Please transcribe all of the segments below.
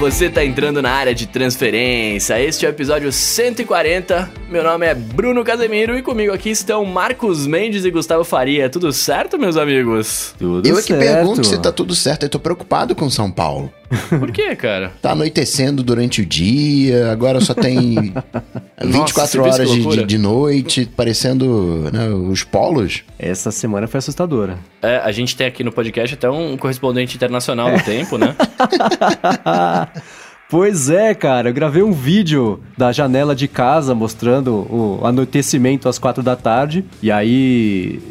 você tá entrando na área de transferência. Este é o episódio 140. Meu nome é Bruno Casemiro e comigo aqui estão Marcos Mendes e Gustavo Faria. Tudo certo, meus amigos? Tudo Eu é certo. que pergunto se tá tudo certo. Eu tô preocupado com São Paulo. Por quê, cara? Tá anoitecendo durante o dia, agora só tem 24 você viu isso que horas de, de, de noite, parecendo né, os polos. Essa semana foi assustadora. É, a gente tem aqui no podcast até um correspondente internacional do tempo, né? Pois é, cara, eu gravei um vídeo da janela de casa mostrando o anoitecimento às quatro da tarde. E aí,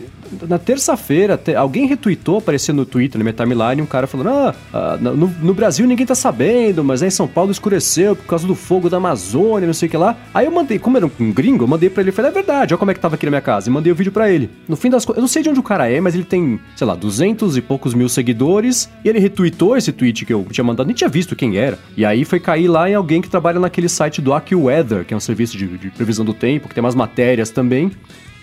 na terça-feira, te- alguém retweetou, apareceu no Twitter, na minha timeline, um cara falando: Ah, ah, no, no Brasil ninguém tá sabendo, mas aí em São Paulo escureceu por causa do fogo da Amazônia, não sei o que lá. Aí eu mandei, como era um gringo, eu mandei pra ele falei: É verdade, olha como é que tava aqui na minha casa. E mandei o vídeo pra ele. No fim das contas, eu não sei de onde o cara é, mas ele tem, sei lá, 200 e poucos mil seguidores. E ele retweetou esse tweet que eu tinha mandado, nem tinha visto quem era. E aí foi cair lá em alguém que trabalha naquele site do AccuWeather, que é um serviço de, de previsão do tempo, que tem umas matérias também.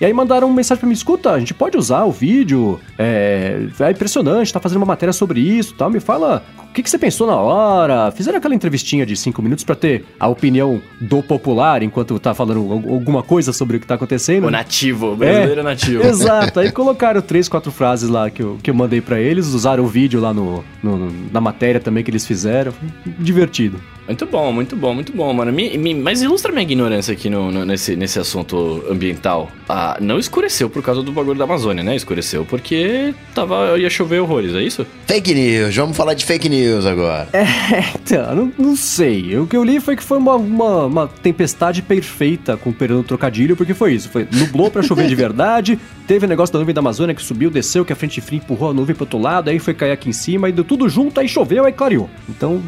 E aí mandaram uma mensagem pra mim, escuta, a gente pode usar o vídeo, é, é impressionante, tá fazendo uma matéria sobre isso tal, me fala que, que você pensou na hora? Fizeram aquela entrevistinha de cinco minutos pra ter a opinião do popular enquanto tá falando al- alguma coisa sobre o que tá acontecendo. O nativo, o brasileiro nativo. Exato, aí colocaram três, quatro frases lá que eu, que eu mandei pra eles, usaram o vídeo lá no, no- na matéria também que eles fizeram. Divertido. Muito bom, muito bom, muito bom, mano. Me- me- mas ilustra minha ignorância aqui no, no- nesse, nesse assunto ambiental. Ah, não escureceu por causa do bagulho da Amazônia, né? Escureceu porque tava, ia chover horrores, é isso? Fake news, vamos falar de fake news agora. Então, não, não sei. O que eu li foi que foi uma, uma, uma tempestade perfeita, com perdão do trocadilho, porque foi isso. Foi, nublou pra chover de verdade, teve o negócio da nuvem da Amazônia que subiu, desceu, que a frente fria empurrou a nuvem pro outro lado, aí foi cair aqui em cima, e deu tudo junto, aí choveu, aí clareou. Então,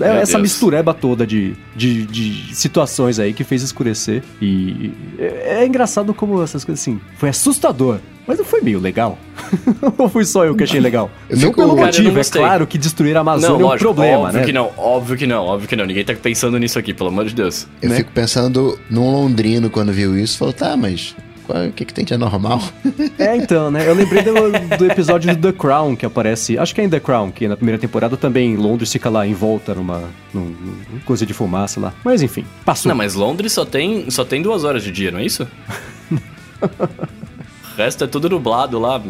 é, é- é essa Deus. mistureba toda de, de, de situações aí que fez escurecer. E é, é engraçado como essas coisas assim. Foi assustador. Mas não foi meio legal? Ou fui só eu que achei legal? Eu não fico- pelo Cara, eu não motivo, é claro que destruir a Amazônia não, é um lógico, problema, óbvio né? que não, óbvio que não, óbvio que não. Ninguém tá pensando nisso aqui, pelo amor de Deus. Eu né? fico pensando num londrino quando viu isso, falou, tá, mas o que, que tem de anormal? É, então, né? Eu lembrei do, do episódio do The Crown, que aparece. Acho que é em The Crown, que na primeira temporada também Londres fica lá em volta numa, num, num coisa de fumaça lá. Mas enfim, passou. Não, mas Londres só tem, só tem duas horas de dia, não é isso? o resto é tudo nublado lá.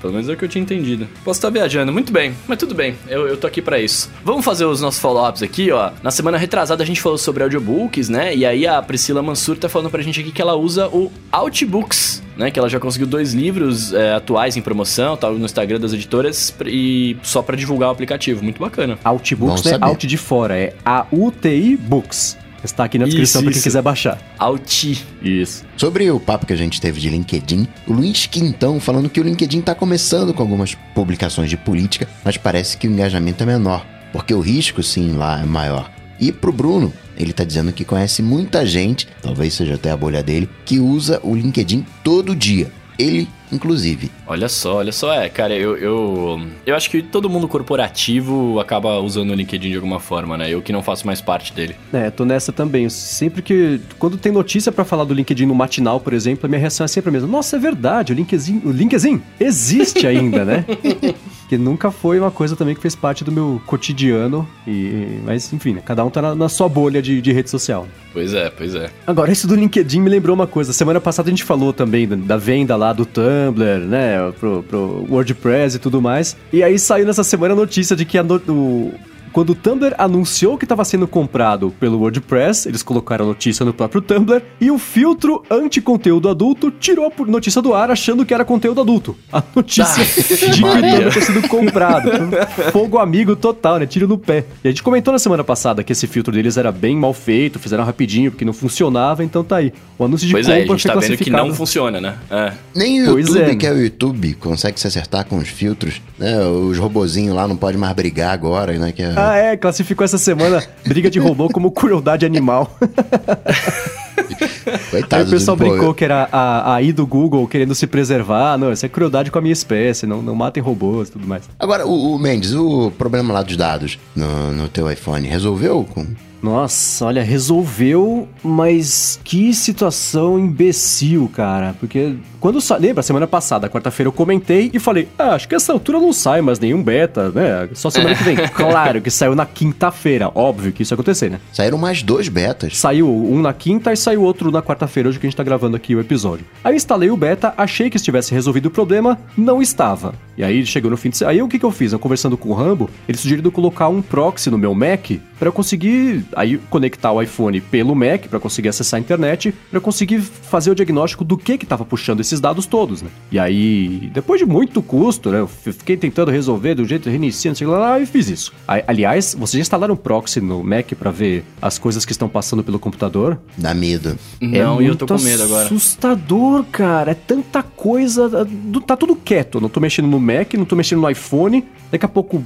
Pelo menos é o que eu tinha entendido. Posso estar viajando, muito bem, mas tudo bem, eu, eu tô aqui pra isso. Vamos fazer os nossos follow-ups aqui, ó. Na semana retrasada a gente falou sobre audiobooks, né? E aí a Priscila Mansur tá falando pra gente aqui que ela usa o Outbooks, né? Que ela já conseguiu dois livros é, atuais em promoção, tal, no Instagram das editoras, e só pra divulgar o aplicativo. Muito bacana. Outbooks Bom não é saber. Out de fora, é A-U-T-I Books. Está aqui na descrição pra quem quiser baixar. Outi. Isso. Sobre o papo que a gente teve de LinkedIn, o Luiz Quintão falando que o LinkedIn tá começando com algumas publicações de política, mas parece que o engajamento é menor, porque o risco, sim, lá é maior. E pro Bruno, ele tá dizendo que conhece muita gente, talvez seja até a bolha dele, que usa o LinkedIn todo dia. Ele, inclusive. Olha só, olha só, é, cara, eu, eu, eu acho que todo mundo corporativo acaba usando o LinkedIn de alguma forma, né? Eu que não faço mais parte dele. É, tô nessa também. Sempre que. Quando tem notícia pra falar do LinkedIn no matinal, por exemplo, a minha reação é sempre a mesma. Nossa, é verdade, o LinkedIn, o LinkedIn existe ainda, né? que nunca foi uma coisa também que fez parte do meu cotidiano. E, mas, enfim, né? cada um tá na, na sua bolha de, de rede social. Pois é, pois é. Agora, isso do LinkedIn me lembrou uma coisa. Semana passada a gente falou também da, da venda lá do Tumblr, né? Pro, pro WordPress e tudo mais. E aí saiu nessa semana a notícia de que a no- o- quando o Tumblr anunciou que estava sendo comprado pelo WordPress, eles colocaram a notícia no próprio Tumblr e o filtro anti-conteúdo adulto tirou a notícia do ar achando que era conteúdo adulto. A notícia de que o. Tumblr tinha sido comprado. Fogo amigo total, né? Tiro no pé. E a gente comentou na semana passada que esse filtro deles era bem mal feito, fizeram rapidinho porque não funcionava, então tá aí. O anúncio de Pois é, a compra gente foi tá vendo que não funciona, né? É. Nem o Pois YouTube, é. que é o YouTube, consegue se acertar com os filtros, né? Os robozinhos lá não podem mais brigar agora, né? Que é... Ah, é, classificou essa semana briga de robô como crueldade animal. Coitado Aí o pessoal brincou que era a, a I do Google querendo se preservar. Não, isso é crueldade com a minha espécie, não, não matem robôs e tudo mais. Agora, o, o Mendes, o problema lá dos dados no, no teu iPhone, resolveu com, Nossa, olha, resolveu, mas que situação imbecil, cara. Porque quando sa... lembra, semana passada, quarta-feira, eu comentei e falei: ah, acho que essa altura não sai mais nenhum beta, né? Só semana que vem. claro que saiu na quinta-feira. Óbvio que isso ia acontecer, né? Saíram mais dois betas. Saiu um na quinta e saiu outro na quarta-feira, hoje que a gente tá gravando aqui o episódio. Aí instalei o beta, achei que estivesse resolvido o problema, não estava. E aí chegou no fim de Aí o que, que eu fiz? Eu conversando com o Rambo, ele sugeriu colocar um proxy no meu Mac para eu conseguir aí conectar o iPhone pelo Mac para conseguir acessar a internet, para conseguir fazer o diagnóstico do que que estava puxando esses dados todos, né? E aí, depois de muito custo, né, eu fiquei tentando resolver do jeito reiniciando, sei lá, e fiz isso. Aí, aliás, vocês já instalaram um proxy no Mac para ver as coisas que estão passando pelo computador? Dá medo. Não, é e eu tô com medo agora. Assustador, cara. É tanta coisa. Tá tudo quieto. Não tô mexendo no Mac, não tô mexendo no iPhone. Daqui a pouco,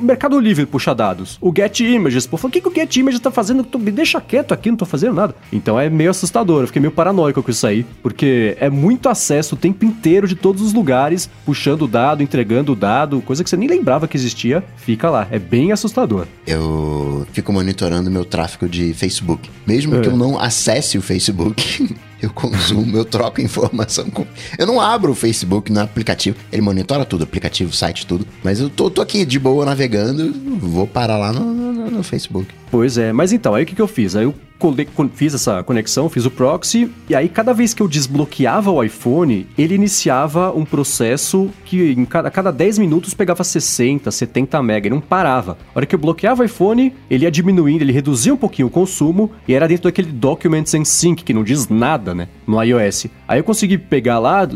Mercado Livre puxa dados. O Get Images, pô, o que, que o Get Images tá fazendo? Me deixa quieto aqui, não tô fazendo nada. Então é meio assustador, eu fiquei meio paranoico com isso aí, porque é muito acesso o tempo inteiro de todos os lugares, puxando o dado, entregando o dado, coisa que você nem lembrava que existia, fica lá. É bem assustador. Eu fico monitorando meu tráfego de Facebook. Mesmo É. que eu não acesse o Facebook, eu consumo, eu troco informação com. Eu não abro o Facebook no aplicativo. Ele monitora tudo, aplicativo, site, tudo. Mas eu tô, tô aqui de boa navegando, vou parar lá no, no- no Facebook. Pois é, mas então, aí o que, que eu fiz? Aí eu fiz essa conexão, fiz o proxy, e aí cada vez que eu desbloqueava o iPhone, ele iniciava um processo que em cada, a cada 10 minutos pegava 60, 70 mega, ele não parava. A hora que eu bloqueava o iPhone, ele ia diminuindo, ele reduzia um pouquinho o consumo, e era dentro daquele Documents and Sync, que não diz nada, né, no iOS. Aí eu consegui pegar lá,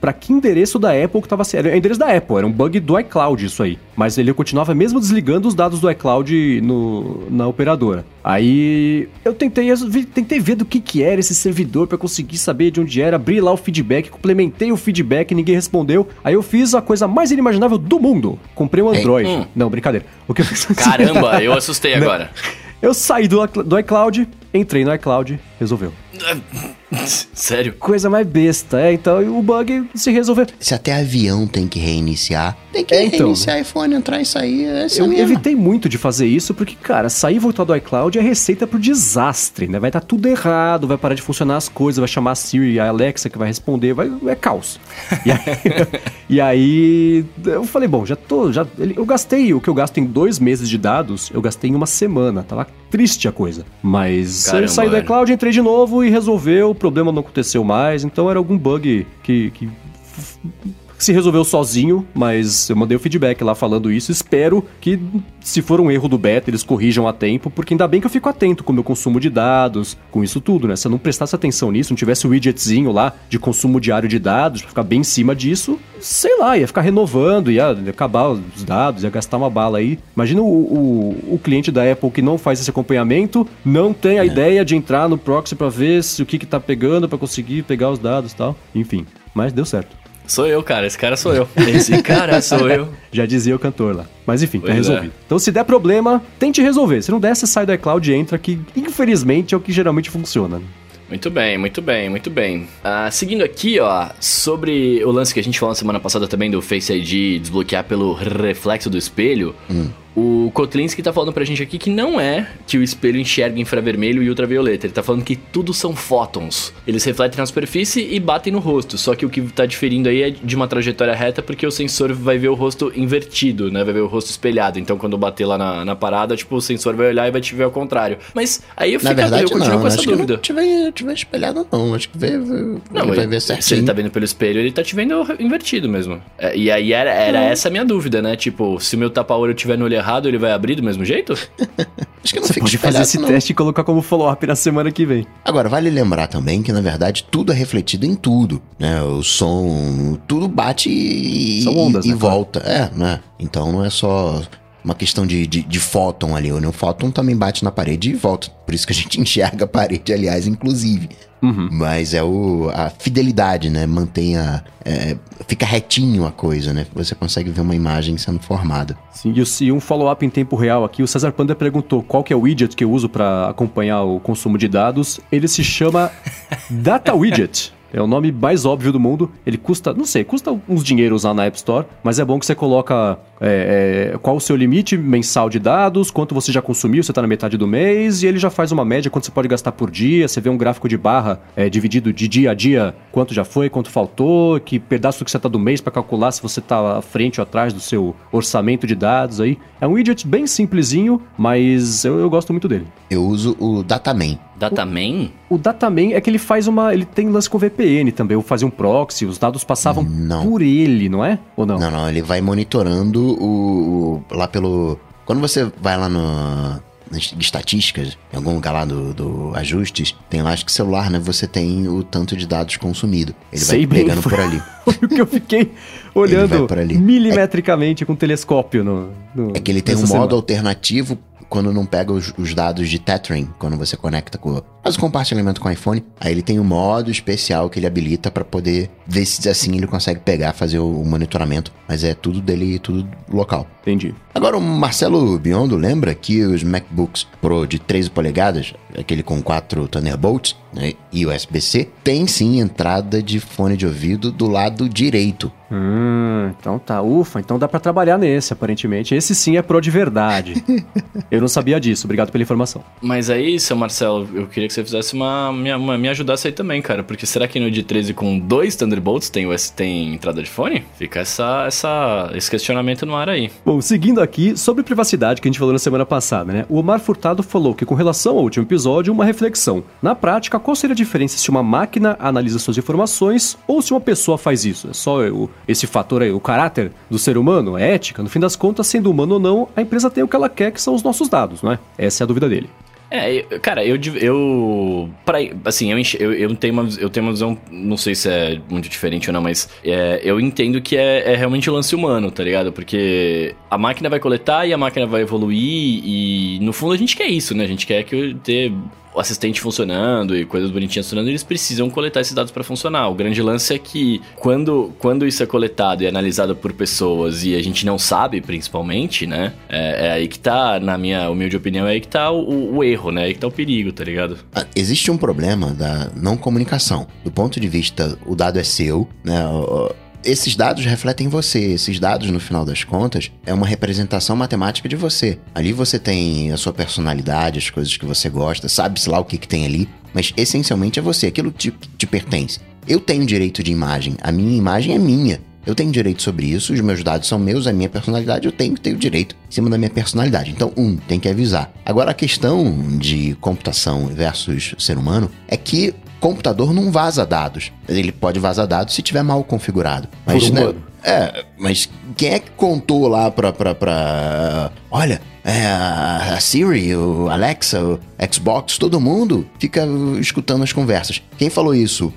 pra que endereço da Apple que tava... Era o endereço da Apple, era um bug do iCloud isso aí. Mas ele continuava mesmo desligando os dados do iCloud no, na operadora. Aí eu tentei, tentei ver do que, que era esse servidor pra conseguir saber de onde era, abri lá o feedback, complementei o feedback, ninguém respondeu. Aí eu fiz a coisa mais inimaginável do mundo. Comprei um Android. hum. Não, brincadeira. O que eu? Caramba, eu assustei agora. Eu saí do, do iCloud, entrei no iCloud, resolveu. Sério? Coisa mais besta, é. Então o bug se resolveu. Se até avião tem que reiniciar, tem que É, então. reiniciar iPhone, entrar e sair. É essa Eu evitei muito de fazer isso, porque, cara, sair e voltar do iCloud é receita pro desastre, né? Vai estar tudo errado, vai parar de funcionar as coisas, vai chamar a Siri, a Alexa que vai responder, vai, é caos. E aí, e aí, eu falei, bom, já tô, já, eu gastei o que eu gasto em dois meses de dados, eu gastei em uma semana, tava triste a coisa. Mas Caramba, eu saí do iCloud, entrei de novo e resolveu, o problema não aconteceu mais, então era algum bug que- que se resolveu sozinho, mas eu mandei o feedback lá falando isso. Espero que, se for um erro do beta, eles corrijam a tempo, porque ainda bem que eu fico atento com o meu consumo de dados, com isso tudo, né? Se eu não prestasse atenção nisso, não tivesse o widgetzinho lá de consumo diário de dados, pra ficar bem em cima disso, sei lá, ia ficar renovando, ia acabar os dados, ia gastar uma bala aí. Imagina o, o, o cliente da Apple que não faz esse acompanhamento, não tem a ideia de entrar no proxy pra ver se o que que tá pegando, pra conseguir pegar os dados e tal. Enfim, mas deu certo. Sou eu, cara. Esse cara sou eu. Esse cara sou eu. Já dizia o cantor lá. Mas enfim, tá Pois é. resolvido. Então se der problema, tente resolver. Se não der, você sai do iCloud e entra, que infelizmente é o que geralmente funciona. né? Muito bem, muito bem, muito bem. Ah, seguindo aqui, ó, sobre o lance que a gente falou na semana passada também do Face ID desbloquear pelo reflexo do espelho, o Kotlinski tá falando pra gente aqui que não é que o espelho enxerga infravermelho e ultravioleta. Ele tá falando que tudo são fótons. Eles refletem na superfície e batem no rosto. Só que o que tá diferindo aí é de uma trajetória reta, porque o sensor vai ver o rosto invertido, né? Vai ver o rosto espelhado. Então quando bater lá na, na parada, tipo, o sensor vai olhar e vai te ver ao contrário. Mas aí eu, fico, verdade, eu continuo não. com essa dúvida. não tiver, tiver espelhado, não. Acho que vê, vê, Não, ele vai ver se ele certinho. tá vendo pelo espelho, ele tá te vendo invertido mesmo. É, e aí era, era essa a minha dúvida, né? Tipo, se o meu tapa-olho tiver no olho errado, ele vai abrir do mesmo jeito? Acho que não Você fica pode fazer esse não. teste e colocar como follow-up na semana que vem. Agora, vale lembrar também que, na verdade, tudo é refletido em tudo, né? O som, tudo bate e, São ondas, e né, claro. volta. É, né? Então não é só uma questão de, de, de fóton ali, né? O fóton também bate na parede e volta. Por isso que a gente enxerga a parede, aliás, inclusive. Uhum. Mas é o, a fidelidade, né? Mantém a... é, fica retinho a coisa, né? Você consegue ver uma imagem sendo formada. Sim, e e um follow-up em tempo real aqui, o Cesar Panda perguntou qual que é o widget que eu uso para acompanhar o consumo de dados. Ele se chama Data Widget. É o nome mais óbvio do mundo. Ele custa, não sei, custa uns dinheiros lá na App Store, mas é bom que você coloca é, é, qual o seu limite mensal de dados, quanto você já consumiu, você está na metade do mês, e ele já faz uma média, quanto você pode gastar por dia, você vê um gráfico de barra é, dividido de dia a dia, quanto já foi, quanto faltou, que pedaço que você está do mês para calcular se você está à frente ou atrás do seu orçamento de dados aí. É um widget bem simplesinho, mas eu, eu gosto muito dele. Eu uso o Dataman. Dataman? O Dataman é que ele faz uma. Ele tem lance com VPN também, ou fazia um proxy, os dados passavam Não. por ele, não é? Ou não? Não, não, ele vai monitorando o, o- lá pelo. Quando você vai lá no nas estatísticas, em algum lugar lá do, do ajustes, tem lá acho que celular, né? Você tem o tanto de dados consumido. Ele Sei vai bem, pegando foi- por ali. Foi o que eu fiquei olhando ali. milimetricamente com o telescópio no, no- É que ele tem um nessa modo semana. alternativo quando não pega os, os dados de tethering, quando você conecta com faz o compartilhamento com o iPhone, aí ele tem um modo especial que ele habilita para poder ver se assim ele consegue pegar, fazer o, o monitoramento, mas é tudo dele, tudo local. Entendi. Agora, o Marcelo Biondo lembra que os MacBooks Pro de 13 polegadas, aquele com 4 Thunderbolts né, e USB-C, tem sim entrada de fone de ouvido do lado direito. Hum, então tá, ufa, então dá pra trabalhar nesse, aparentemente. Esse sim é pro de verdade. eu não sabia disso, obrigado pela informação. Mas aí, seu Marcelo, eu queria que você fizesse uma. Me, uma- me ajudasse aí também, cara. Porque será que no de 13 com dois Thunderbolts tem, US, tem entrada de fone? Fica essa, essa, esse questionamento no ar aí. Bom, seguindo aqui, sobre privacidade que a gente falou na semana passada, né? O Omar Furtado falou que com relação ao último episódio, uma reflexão. Na prática, qual seria a diferença se uma máquina analisa suas informações ou se uma pessoa faz isso? É só esse fator aí, o caráter do ser humano, a ética? No fim das contas, sendo humano ou não, a empresa tem o que ela quer, que são os nossos dados, não é? Essa é a dúvida dele. É, cara, eu. eu pra, assim, eu, eu, eu, tenho uma, eu tenho uma visão. Não sei se é muito diferente ou não, mas é, eu entendo que é, é realmente o lance humano, tá ligado? Porque a máquina vai coletar e a máquina vai evoluir e no fundo a gente quer isso, né? A gente quer que ter o assistente funcionando e coisas bonitinhas funcionando, eles precisam coletar esses dados para funcionar. O grande lance é que quando, quando isso é coletado e analisado por pessoas e a gente não sabe, principalmente, né? É, é aí que tá, na minha humilde opinião, é aí que tá o, o erro, né? É aí que tá o perigo, tá ligado? Ah, Existe um problema da não comunicação. Do ponto de vista, o dado é seu, né? o- Esses dados refletem você. Esses dados, no final das contas, é uma representação matemática de você. Ali você tem a sua personalidade, as coisas que você gosta, sabe-se lá o que, que tem ali, mas essencialmente é você, aquilo te, te pertence. Eu tenho direito de imagem, a minha imagem é minha. Eu tenho direito sobre isso, os meus dados são meus, a minha personalidade, eu tenho que ter o direito em cima da minha personalidade. Então, um, tem que avisar. Agora, a questão de computação versus ser humano é que computador não vaza dados. Ele pode vazar dados se tiver mal configurado. Mas, Por né, humano. é, mas quem é que contou lá pra. pra, pra olha, é, a Siri, o Alexa, o Xbox, todo mundo fica escutando as conversas. Quem falou isso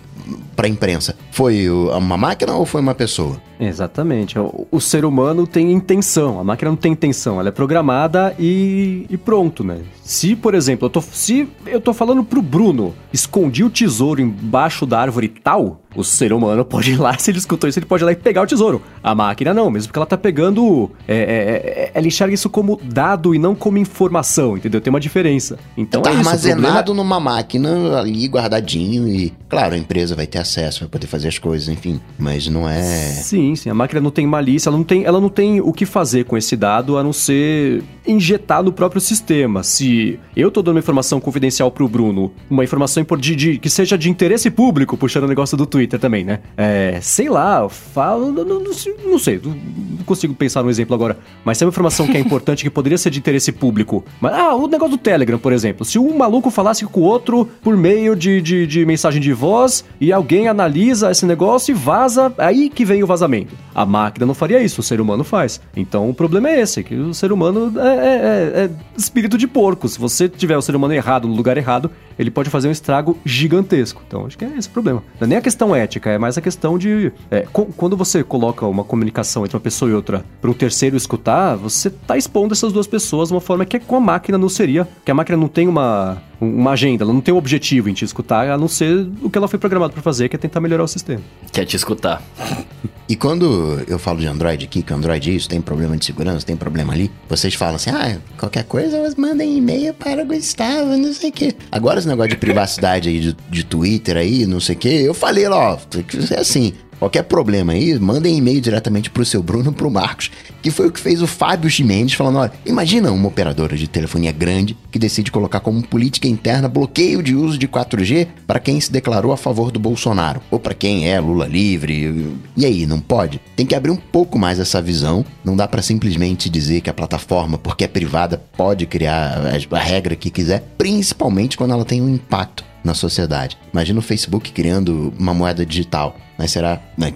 pra imprensa? Foi uma máquina ou foi uma pessoa? Exatamente. O, o ser humano tem intenção, a máquina não tem intenção, ela é programada e, e pronto, né? Se, por exemplo, eu tô, se eu tô falando pro Bruno, escondi o tesouro embaixo da árvore tal, o ser humano pode ir lá, se ele escutou isso, ele pode ir lá e pegar o tesouro. A máquina não, mesmo porque ela tá pegando. é, é, é, ela enxerga isso como dado e não como informação, entendeu? Tem uma diferença. Então tá é isso, o armazenado numa máquina ali guardadinho e, claro, a empresa vai ter acesso, vai poder fazer as coisas, enfim. Mas não é. Sim, sim. A máquina não tem malícia, ela não tem, ela não tem o que fazer com esse dado a não ser injetar no próprio sistema. Se eu tô dando uma informação confidencial pro Bruno, uma informação de, de- que seja de interesse público, puxando o negócio do Twitter também, né? É, sei lá, falo. Não, não- não sei- não consigo pensar num exemplo agora. Mas se é uma informação que é importante, que poderia ser de interesse público. Mas, ah, o negócio do Telegram, por exemplo. Se um maluco falasse com o outro por meio de, de, de mensagem de voz e alguém analisa esse negócio e vaza, aí que vem o vazamento. A máquina não faria isso, o ser humano faz. Então o problema é esse, que o ser humano é, é- é- é espírito de porco. Se você tiver o ser humano errado no lugar errado, ele pode fazer um estrago gigantesco. Então acho que é esse o problema. Não é nem a questão ética, é mais a questão de. é, quando você coloca uma comunicação entre uma pessoa e outra para um terceiro escutar, você tá expondo essas duas pessoas de uma forma que com a máquina não seria. Que a máquina não tem uma, uma agenda, ela não tem um objetivo em te escutar, a não ser o que ela foi programada para fazer, que é tentar melhorar o sistema. Quer te escutar. E quando eu falo de Android aqui, que Android é isso, tem problema de segurança, tem problema ali, vocês falam assim, ah, qualquer coisa, mandem e-mail para o Gustavo, não sei o quê. Agora esse negócio de privacidade aí, de, de Twitter aí, não sei o quê, eu falei lá, ó, tem que assim. Qualquer problema aí, mandem e-mail diretamente pro seu Bruno, pro Marcos, que foi o que fez o Fábio Chimendes falando: olha, imagina uma operadora de telefonia grande que decide colocar como política interna bloqueio de uso de 4G para quem se declarou a favor do Bolsonaro, ou para quem é Lula livre. E aí, não pode? Tem que abrir um pouco mais essa visão. Não dá para simplesmente dizer que a plataforma, porque é privada, pode criar a regra que quiser, principalmente quando ela tem um impacto na sociedade. Imagina o Facebook criando uma moeda digital. Mas será. Né,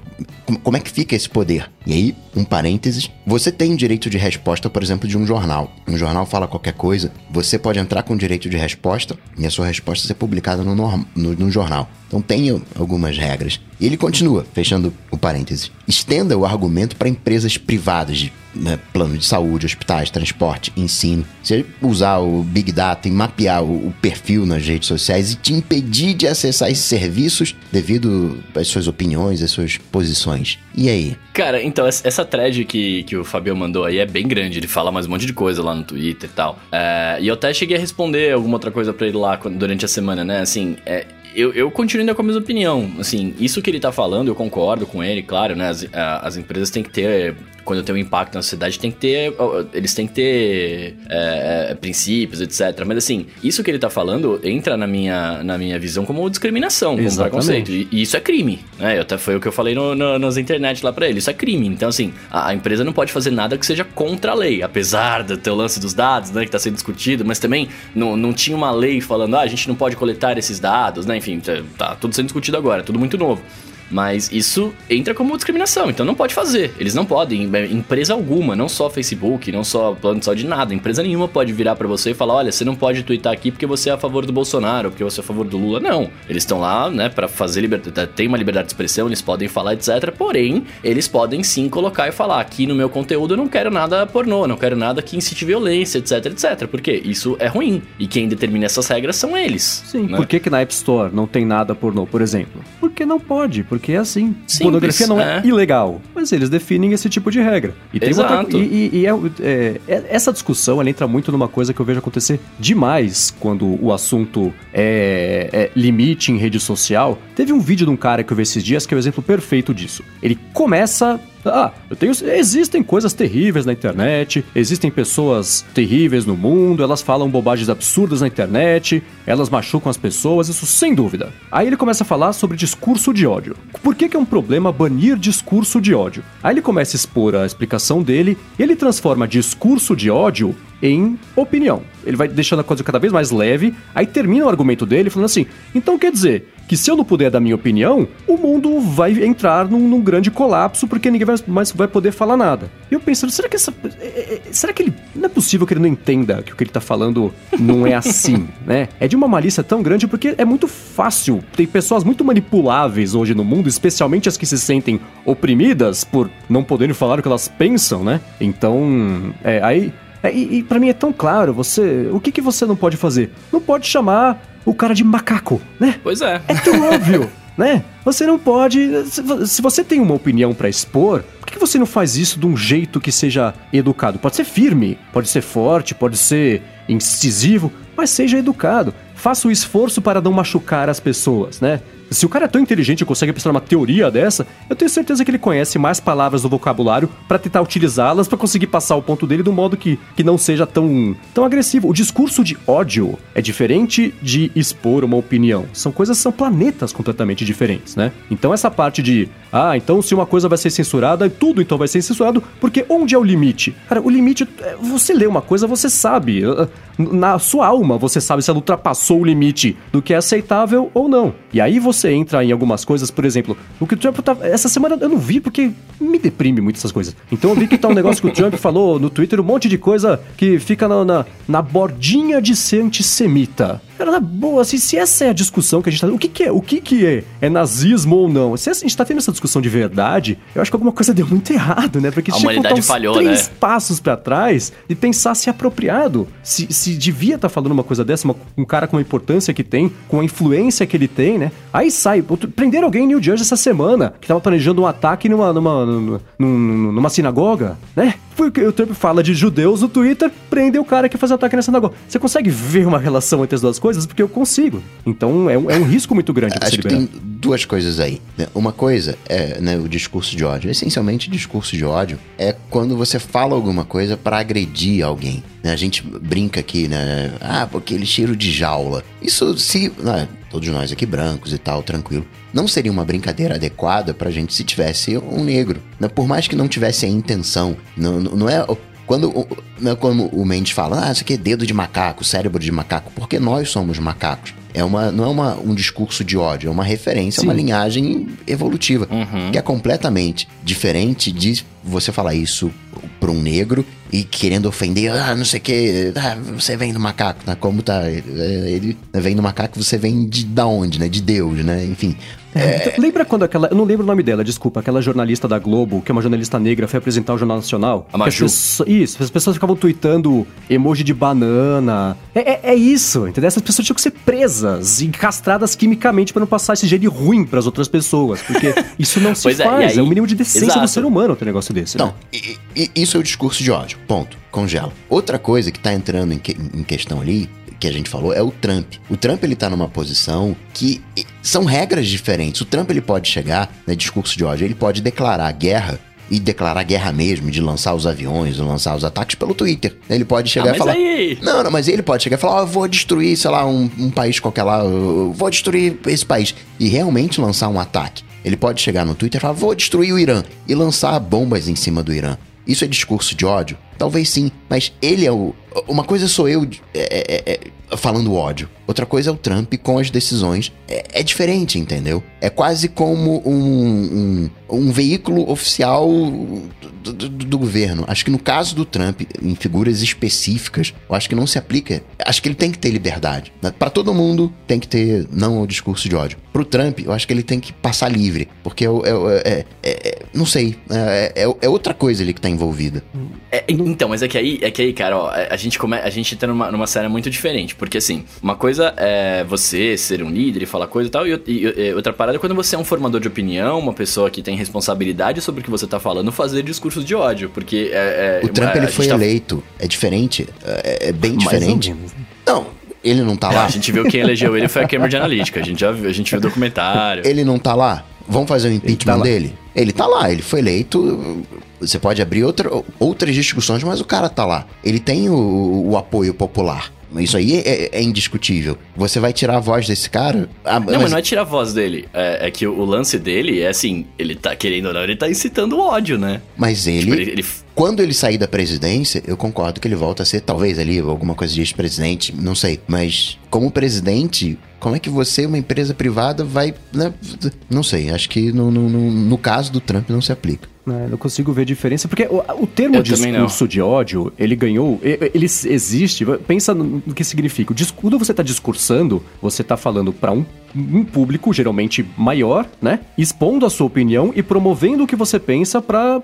como é que fica esse poder? E aí, um parênteses: você tem direito de resposta, por exemplo, de um jornal. Um jornal fala qualquer coisa, você pode entrar com direito de resposta e a sua resposta ser publicada no, no, no jornal. Então tem algumas regras. E ele continua, fechando o parêntese. Estenda o argumento para empresas privadas de né, plano de saúde, hospitais, transporte, ensino. Você usar o Big Data e mapear o, o, perfil nas redes sociais e te impedir de acessar esses serviços devido às suas opiniões, às suas posições. E aí? Cara, então essa thread que, que o Fabio mandou aí é bem grande. Ele fala mais um monte de coisa lá no Twitter e tal. É, e eu até cheguei a responder alguma outra coisa para ele lá durante a semana, né? Assim, é, eu, eu continuo ainda com a mesma opinião. Assim, isso que ele tá falando, eu concordo com ele, claro, né? As, as empresas têm que ter quando tem um impacto na sociedade, tem que ter. Eles têm que ter é, é, princípios, etc. Mas assim, isso que ele tá falando entra na minha, na minha visão como discriminação, como Exatamente. preconceito. E, e, isso é crime. Né? Até foi o que eu falei no, no, nas internet lá pra ele. Isso é crime. Então, assim, a, a, empresa não pode fazer nada que seja contra a lei. Apesar do teu lance dos dados, né? Que tá sendo discutido, mas também não, não tinha uma lei falando, ah, a gente não pode coletar esses dados, né? Enfim, tá, tá tudo sendo discutido agora, tudo muito novo. Mas isso entra como discriminação, então não pode fazer. Eles não podem, é, empresa alguma, não só Facebook, não só plano de saúde, nada. Empresa nenhuma pode virar para você e falar: olha, você não pode twittar aqui porque você é a favor do Bolsonaro, porque você é a favor do Lula. Não. Eles estão lá, né, para fazer liberdade. Tem uma liberdade de expressão, eles podem falar, etc. Porém, eles podem sim colocar e falar: aqui no meu conteúdo eu não quero nada pornô, não quero nada que incite violência, etc, etc. Porque isso é ruim. E quem determina essas regras são eles. Sim, né? por que, que na App Store não tem nada pornô, por exemplo? Porque não pode, porque porque é assim. Simples, Pornografia não é, é, ilegal, mas eles definem esse tipo de regra. E tem Exato. outra, e, e, e é, é, é, essa discussão ela entra muito numa coisa que eu vejo acontecer demais quando o assunto é, é, limite em rede social. Teve um vídeo de um cara que eu vi esses dias que é o exemplo perfeito disso. Ele começa ah, eu tenho. Existem coisas terríveis na internet, existem pessoas terríveis no mundo, elas falam bobagens absurdas na internet, elas machucam as pessoas, isso sem dúvida. Aí ele começa a falar sobre discurso de ódio. Por que, que é um problema banir discurso de ódio? Aí ele começa a expor a explicação dele e ele transforma discurso de ódio em opinião. Ele vai deixando a coisa cada vez mais leve, aí termina o argumento dele falando assim: então quer dizer que se eu não puder dar minha opinião, o mundo vai entrar num, num grande colapso porque ninguém vai, mais vai poder falar nada. E eu pensando, será que essa. É, é, será que ele. Não é possível que ele não entenda que o que ele tá falando não é assim, né? É de uma malícia tão grande porque é muito fácil. Tem pessoas muito manipuláveis hoje no mundo, especialmente as que se sentem oprimidas por não poderem falar o que elas pensam, né? Então, é, aí é, e, e para mim é tão claro, você. O que, que você não pode fazer? Não pode chamar o cara de macaco, né? Pois é. É tão óbvio, né? Você não pode. Se você tem uma opinião para expor, por que você não faz isso de um jeito que seja educado? Pode ser firme, pode ser forte, pode ser incisivo, mas seja educado. Faça o esforço para não machucar as pessoas, né? Se o cara é tão inteligente e consegue pensar uma teoria dessa, eu tenho certeza que ele conhece mais palavras do vocabulário para tentar utilizá-las para conseguir passar o ponto dele de um modo que, que não seja tão, tão agressivo. O discurso de ódio é diferente de expor uma opinião. São coisas, são planetas completamente diferentes, né? Então essa parte de, ah, então se uma coisa vai ser censurada, tudo então vai ser censurado, porque onde é o limite? Cara, o limite, é, você lê uma coisa, você sabe. Na sua alma, você sabe se ela ultrapassou o limite do que é aceitável ou não. E aí você você entra em algumas coisas, por exemplo, o que o Trump tá. Essa semana eu não vi porque me deprime muito essas coisas. Então eu vi que tá um negócio que o Trump falou no Twitter, um monte de coisa que fica na, na, na bordinha de ser antissemita. Cara, na boa, assim, se essa é a discussão que a gente tá. O que, que é? O que, que é? É nazismo ou não? Se a gente tá tendo essa discussão de verdade, eu acho que alguma coisa deu muito errado, né? Porque A tinha que voltar uns falhou, três né? passos pra trás e pensar se é apropriado. Se, se devia estar falando uma coisa dessa, uma- um cara com a importância que tem, com a influência que ele tem, né? Aí sai. Prenderam alguém em New Jersey essa semana que tava planejando um ataque numa, numa, numa, num- numa sinagoga, né? Foi o que o Trump fala de judeus no Twitter, prende o cara que faz ataque na sinagoga. Você consegue ver uma relação entre as duas coisas? Porque eu consigo. Então é um, é um risco muito grande você Acho que tem duas coisas aí. né? Uma coisa é né, o discurso de ódio. Essencialmente, discurso de ódio é quando você fala alguma coisa pra agredir alguém. Né? A gente brinca aqui, né? Ah, porque ele cheiro de jaula. Isso se. né, todos nós aqui brancos e tal, tranquilo. Não seria uma brincadeira adequada pra gente se tivesse um negro. né? Por mais que não tivesse a intenção. Não, não é. Quando, né, como o Mendes fala, ah, isso aqui é dedo de macaco, cérebro de macaco, porque nós somos macacos. É uma, não é uma, um discurso de ódio, é uma referência, é uma Sim. linhagem evolutiva, Uhum. que é completamente diferente de você falar isso pra um negro e querendo ofender, ah, não sei o que, ah, você vem do macaco, né? Como tá, é, ele vem do macaco, você vem de da onde, né? De Deus, né? Enfim, É, então, lembra quando aquela. Eu não lembro o nome dela, desculpa. Aquela jornalista da Globo, que é uma jornalista negra, foi apresentar o Jornal Nacional. A as Maju. pessoas- isso, as pessoas ficavam tweetando emoji de banana. É, é- é isso, entendeu? Essas pessoas tinham que ser presas e castradas quimicamente pra não passar esse gene ruim pras outras pessoas. Porque isso não se Pois é, faz. É, aí- o mínimo de decência Exato. do ser humano ter um negócio desse. Então, né? e- e- isso é o discurso de ódio. Ponto. Congela. Outra coisa que tá entrando em, que- em questão ali, que a gente falou, é o Trump. O Trump, ele tá numa posição que são regras diferentes. O Trump, ele pode chegar, né, discurso de ódio, ele pode declarar guerra e declarar guerra mesmo, de lançar os aviões, lançar os ataques pelo Twitter. Ele pode chegar Ah, e falar... aí- Não, não, mas ele pode chegar e falar, ó, eu vou destruir, sei lá, um, um país qualquer lá, eu vou destruir esse país. E realmente lançar um ataque. Ele pode chegar no Twitter e falar, vou destruir o Irã. E lançar bombas em cima do Irã. Isso é discurso de ódio? Talvez sim, mas ele é o. Uma coisa sou eu é, é, é, falando ódio, outra coisa é o Trump com as decisões. É, é diferente, entendeu? É quase como um, um, um veículo oficial do, do- do governo. Acho que no caso do Trump, em figuras específicas, eu acho que não se aplica. Acho que ele tem que ter liberdade. né? Pra todo mundo tem que ter não o discurso de ódio. Pro Trump, eu acho que ele tem que passar livre, porque é, o- é é- é- é- não sei, é, é- é outra coisa ali que tá envolvida. É, então, mas é que aí, é que aí, cara, ó, a gente come, a gente tá numa, numa série muito diferente, porque assim, uma coisa é você ser um líder e falar coisa e tal, e, e- e outra parada é quando você é um formador de opinião, uma pessoa que tem responsabilidade sobre o que você tá falando, fazer discursos de ódio, porque é, é, O Trump a- ele a gente foi tá- eleito, é diferente, é, é bem Mais diferente. menos. Não, ele não tá lá. a gente viu quem elegeu ele foi a Cambridge Analytica, a gente já viu, a gente viu o documentário. Ele não tá lá. Vamos fazer o impeachment tá lá. dele? Ele tá lá, ele foi eleito. Você pode abrir outra, outras discussões, mas o cara tá lá. Ele tem o, o apoio popular. Isso aí é, é indiscutível. Você vai tirar a voz desse cara? Ah, Não, mas não é tirar a voz dele. É, é que o, o lance dele é assim, ele tá, querendo ou não, ele tá incitando o ódio, né? mas ele, Tipo, ele, ele- quando ele sair da presidência, eu concordo que ele volta a ser, talvez ali, alguma coisa de ex-presidente, não sei. Mas, como presidente, como é que você, uma empresa privada, vai. Né? Não sei, acho que no, no, no- no caso do Trump não se aplica. Né, não consigo ver diferença, porque o, o termo Eu discurso de ódio, ele ganhou, ele existe, pensa no que significa. Quando você está discursando, você está falando para um, um público geralmente maior, né? Expondo a sua opinião e promovendo o que você pensa para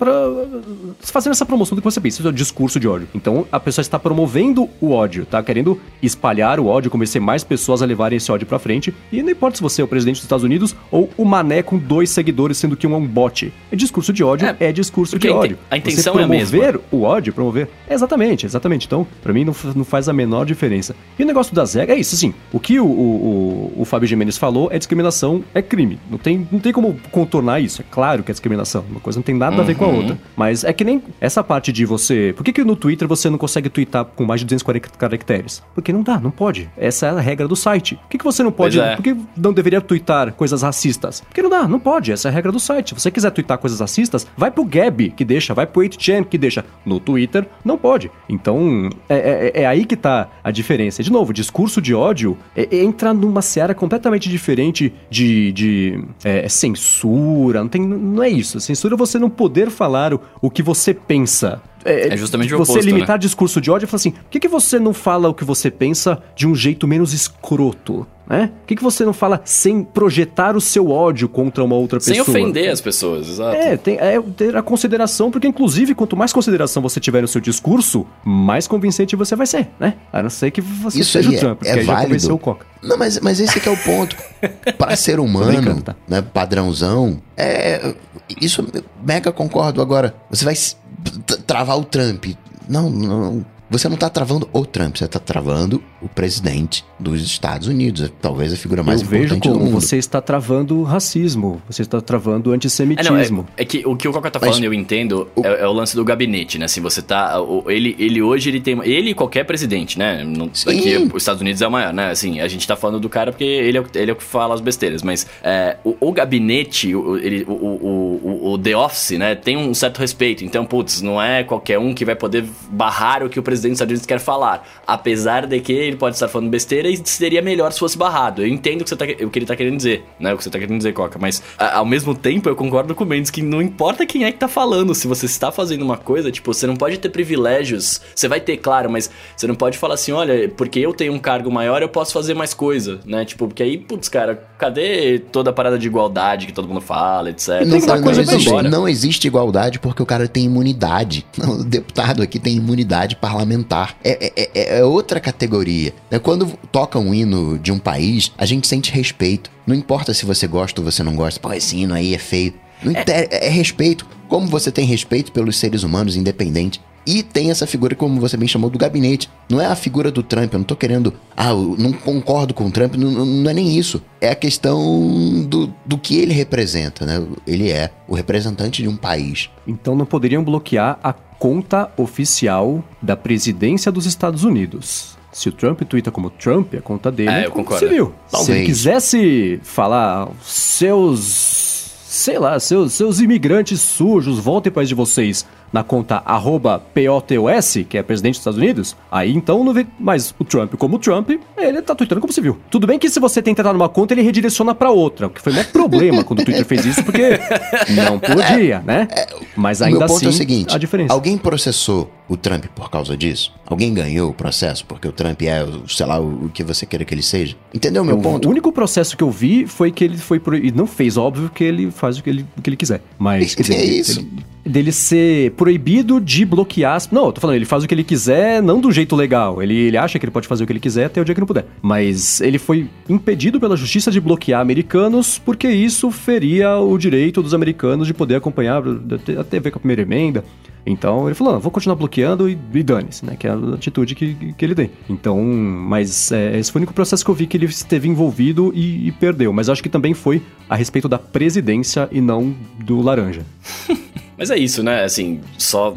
fazendo essa promoção do que você pensa. Isso é o discurso de ódio. Então, a pessoa está promovendo o ódio, tá querendo espalhar o ódio, convencer mais pessoas a levarem esse ódio para frente. E não importa se você é o presidente dos Estados Unidos ou o mané com dois seguidores, sendo que um é um bot. É discurso de ódio, É, é, discurso porque de ódio. a intenção é a mesma. promover o ódio, promover. Exatamente, exatamente. Então, pra mim, não, não faz a menor diferença. E o negócio das regras é isso, assim. O que o, o, o, o Fábio Jimenez falou é discriminação, é crime. Não tem, não tem como contornar isso. É claro que é discriminação. Uma coisa não tem nada a ver com a Uhum. outra. Mas é que nem essa parte de você. Por que, que no Twitter você não consegue twittar com mais de 240 caracteres? Porque não dá, não pode. Essa é a regra do site. Por que, que você não pode. É. Por que não deveria twittar coisas racistas? Porque não dá, não pode. Essa é a regra do site. Se você quiser twittar coisas racistas, vai pro Gab, que deixa, vai pro 8chan, que deixa. No Twitter, não pode. Então, é, é- é aí que tá a diferença. De novo, discurso de ódio é- é entra numa seara completamente diferente de, de é, censura. Não, tem, não é isso. Censura é você não poder falar o, o que você pensa é, É justamente o você oposto, limitar né? discurso de ódio e falar assim: por que, que você não fala o que você pensa de um jeito menos escroto? Né? Por que, que você não fala sem projetar o seu ódio contra uma outra Sem pessoa? ofender as pessoas, exato. É, tem, é ter a consideração, porque inclusive quanto mais consideração você tiver no seu discurso, mais convincente você vai ser, né? A não ser que você Isso seja aí o é- Trump, porque é aí já convenceu o Coca. Não, mas, mas esse que é o ponto. Para ser humano, tá? né, padrãozão, é, isso mega concordo. Agora, você vai travar o Trump. Não, não. Você não tá travando o Trump, você tá travando o presidente dos Estados Unidos. Talvez a figura mais Eu vejo importante do como mundo. você está travando racismo, você está travando É, não, antissemitismo. é, é que o que o Coca tá Mas falando, eu entendo, é, é o lance do gabinete, né? Assim, você tá. o- ele, ele hoje ele tem. Ele e qualquer presidente, né? Não, aqui os Estados Unidos é o maior, né? Assim, a gente tá falando do cara porque ele é, o- ele é o que fala as besteiras. Mas é, o, o gabinete, o, ele, o, o, o, o The Office, né? Tem um certo respeito. Então, putz, não é qualquer um que vai poder barrar o que o presidente dos Estados Unidos quer falar. Apesar de que ele pode estar falando besteira e seria melhor se fosse barrado. Eu entendo o que, você tá, o que ele tá querendo dizer, né? O que você tá querendo dizer, Coca. Mas a- ao mesmo tempo eu concordo com o Mendes que não importa quem é que tá falando. Se você está fazendo uma coisa, tipo, você não pode ter privilégios. Você vai ter, claro, mas você não pode falar assim, olha, porque eu tenho um cargo maior, eu posso fazer mais coisa, né? Tipo, porque aí, putz, cara, cadê toda a parada de igualdade que todo mundo fala, etc. Não, não, existe, não existe igualdade porque o cara tem imunidade. O deputado aqui tem imunidade parlamentar. É, é- é- é outra categoria. né? Quando toca um hino de um país, a gente sente respeito. Não importa se você gosta ou você não gosta. Pô, esse hino aí é feio. Não inter- é respeito. Como você tem respeito pelos seres humanos independentes. E tem essa figura, como você bem chamou, do gabinete. Não é a figura do Trump. Eu não tô querendo. Ah, eu não concordo com o Trump. Não, não- não é nem isso. É a questão do, do que ele representa, né? Ele é o representante de um país. Então não poderiam bloquear a conta oficial da presidência dos Estados Unidos. Se o Trump twitta como Trump, a conta dele É, é eu concordo. civil. Se Talvez. ele quisesse falar seus, sei lá, seus, seus imigrantes sujos, voltem para país de vocês na conta arroba POTOS, que é presidente dos Estados Unidos, aí então não vê mais o Trump como Trump, ele tá tweetando como civil. Tudo bem que se você tenta entrar numa conta, ele redireciona para outra, o que foi um problema quando o Twitter fez isso, porque não podia, né? Mas o ainda meu ponto assim, é o seguinte: a diferença. alguém processou o Trump por causa disso? Alguém ganhou o processo porque o Trump é, o- sei lá, o o que você queira que ele seja? Entendeu o meu Eu- ponto? O único processo que eu vi foi que ele foi pro... e não fez, óbvio que ele faz o que ele, o que ele quiser. Mas dizer, É isso. Ele, dele ser proibido de bloquear. Não, eu tô falando, ele faz o que ele quiser, não do jeito legal. Ele, ele acha que ele pode fazer o que ele quiser até o dia que não puder. Mas ele foi impedido pela justiça de bloquear americanos porque isso feria o direito dos americanos de poder acompanhar a TV com a primeira emenda. Então ele falou, vou continuar bloqueando e, e dane-se, né? Que é a atitude que, que ele tem. Então, mas é, esse foi o único processo que eu vi que ele esteve envolvido e, e perdeu. Mas acho que também foi a respeito da presidência e não do laranja. Mas é isso, né? Assim, só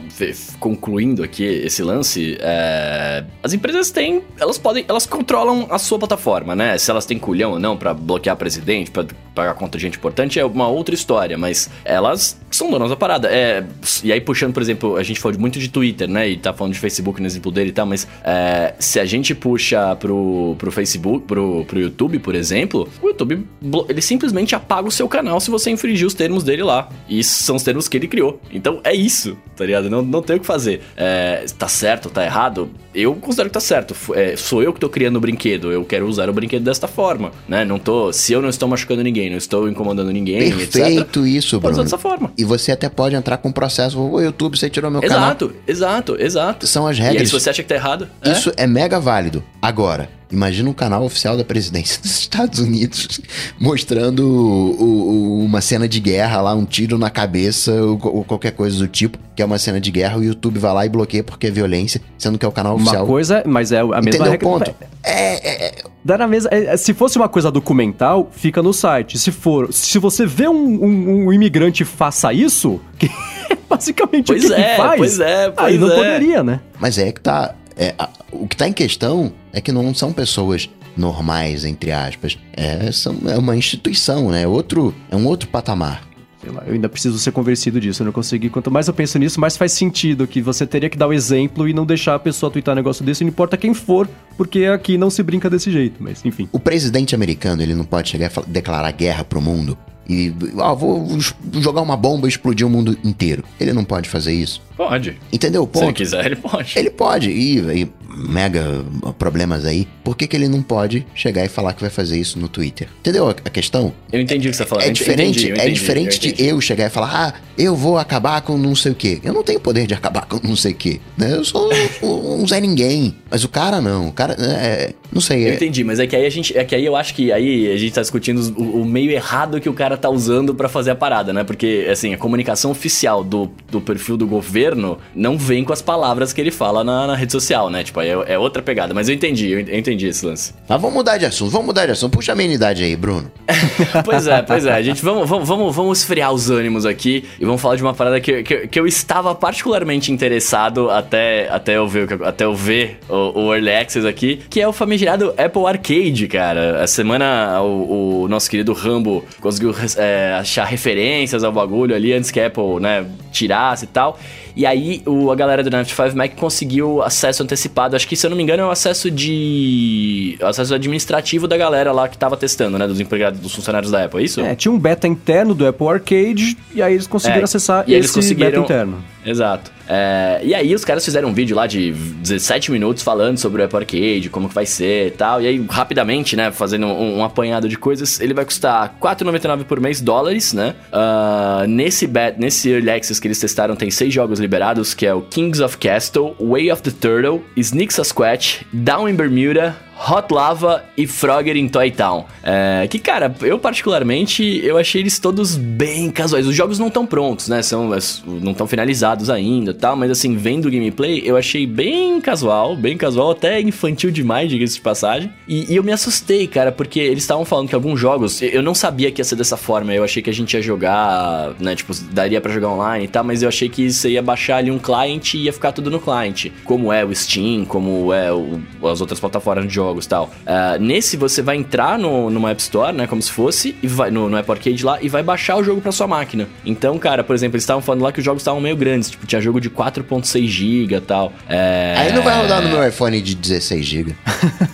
concluindo aqui esse lance, é, as empresas têm, elas podem, elas controlam a sua plataforma, né? Se elas têm culhão ou não pra bloquear presidente, pra pagar conta de gente importante, é uma outra história, mas elas são donas da parada. É, e aí puxando, por exemplo, a gente falou muito de Twitter, né? E tá falando de Facebook no exemplo dele e tal, mas é, se a gente puxa pro, pro Facebook, pro, pro YouTube, por exemplo, o YouTube, ele simplesmente apaga o seu canal se você infringir os termos dele lá. E são os termos que ele criou. Então é isso, tá ligado? Não, não tem o que fazer. É, tá certo, tá errado? Eu considero que tá certo. É, sou eu que tô criando o brinquedo. Eu quero usar o brinquedo desta forma, né? Não tô. Se eu não estou machucando ninguém, não estou incomodando ninguém, etc. Perfeito isso, Pode usar Bruno. dessa forma. E você até pode entrar com processo. O YouTube, você tirou meu canal. Exato, exato, exato. São as E aí, regras. se você acha que tá errado, é. Isso é mega válido. Agora, imagina um canal oficial da presidência dos Estados Unidos mostrando o- o- uma cena de guerra lá, um tiro na cabeça ou, ou qualquer coisa do tipo, que é uma cena de guerra, o YouTube vai lá e bloqueia porque é violência, sendo que é o canal Uma oficial. coisa, mas é a mesma Entendeu o regra. ponto? É, é, é, Dá na mesa, é, é, se fosse uma coisa documental, fica no site. Se for, se você vê um, um- um imigrante faça isso, que é basicamente Pois o que é, ele faz, pois é, pois aí não é. poderia, né? Mas é que tá. É, a- o que tá em questão é que não são pessoas normais, entre aspas. É, são, é uma instituição, né? É, outro, é um outro patamar. Sei lá, eu ainda preciso ser convencido disso, eu não consegui. Quanto mais eu penso nisso, mais faz sentido que você teria que dar o exemplo e não deixar a pessoa twittar um negócio desse, não importa quem for, porque aqui não se brinca desse jeito, mas enfim. O presidente americano, ele não pode chegar fala- declarar guerra pro mundo. e ah, vou jogar uma bomba e explodir o mundo inteiro. Ele não pode fazer isso. Pode. Entendeu o ponto? Se ele quiser, ele pode. Ele pode. E, e mega problemas aí. Por que, que ele não pode chegar e falar que vai fazer isso no Twitter? Entendeu a, questão? Eu entendi o que você falando. É diferente, entendi, entendi, é diferente eu de eu chegar e falar, ah, eu vou acabar com não sei o quê. Eu não tenho poder de acabar com não sei o quê. Né? Eu sou um, Zé Ninguém. Mas o cara não. O cara, é, não sei. Eu é... entendi, mas é que aí a gente. É que aí eu acho que aí a gente tá discutindo o, o meio errado que o cara tá usando para fazer a parada, né? Porque, assim, a comunicação oficial do, do perfil do governo não vem com as palavras que ele fala na, na rede social, né? Tipo, é, é, outra pegada. Mas eu entendi, eu entendi esse lance. Mas vamos mudar de assunto, vamos mudar de assunto. Puxa a amenidade aí, Bruno. pois é, pois é. A gente vamos, vamos, vamos, vamos esfriar os ânimos aqui e vamos falar de uma parada que, que, que eu estava particularmente interessado até, até eu ver, até eu ver o, o Early Access aqui, que é o famigerado Apple Arcade, cara. A semana o, o nosso querido Rambo conseguiu é, achar referências ao bagulho ali antes que a Apple, né, tirasse e tal. E aí o, a galera do 95 Mac conseguiu acesso antecipado. Acho que, se eu não me engano, é o acesso de. O acesso administrativo da galera lá que tava testando, né? Dos empregados, dos funcionários da Apple, é isso? É, tinha um beta interno do Apple Arcade e aí eles conseguiram é, acessar e esse eles conseguiram... beta interno. Exato. É, e aí os caras fizeram um vídeo lá de 17 minutos falando sobre o Apple Arcade, como que vai ser e tal. E aí, rapidamente, né, fazendo um, um apanhado de coisas, ele vai custar 4,99 por mês dólares, né? Uh, nesse, nesse Early Access que eles testaram, tem seis jogos liberados, que é o Kings of Castle, Way of the Turtle, Sneak Sasquatch, Down in Bermuda, Hot Lava e Frogger em Toy Town. É, que, cara, eu particularmente, eu achei eles todos bem casuais. Os jogos não estão prontos, né? São, não estão finalizados ainda tal, mas assim, vendo o gameplay, eu achei bem casual, bem casual, até infantil demais, diga-se de passagem. E, e, eu me assustei, cara, porque eles estavam falando que alguns jogos, eu não sabia que ia ser dessa forma, eu achei que a gente ia jogar, né, tipo, daria para jogar online e tal, mas eu achei que você ia baixar ali um client e ia ficar tudo no client, como é o Steam, como é o, as outras plataformas de jogos jogos tal. Uh, nesse você vai entrar no, numa App Store, né? Como se fosse, e vai, no, no Apple Arcade lá, e vai baixar o jogo pra sua máquina. Então, cara, por exemplo, eles estavam falando lá que os jogos estavam meio grandes, tipo, tinha jogo de 4.6 GB e tal. É... Aí não vai rodar no meu iPhone de 16 GB.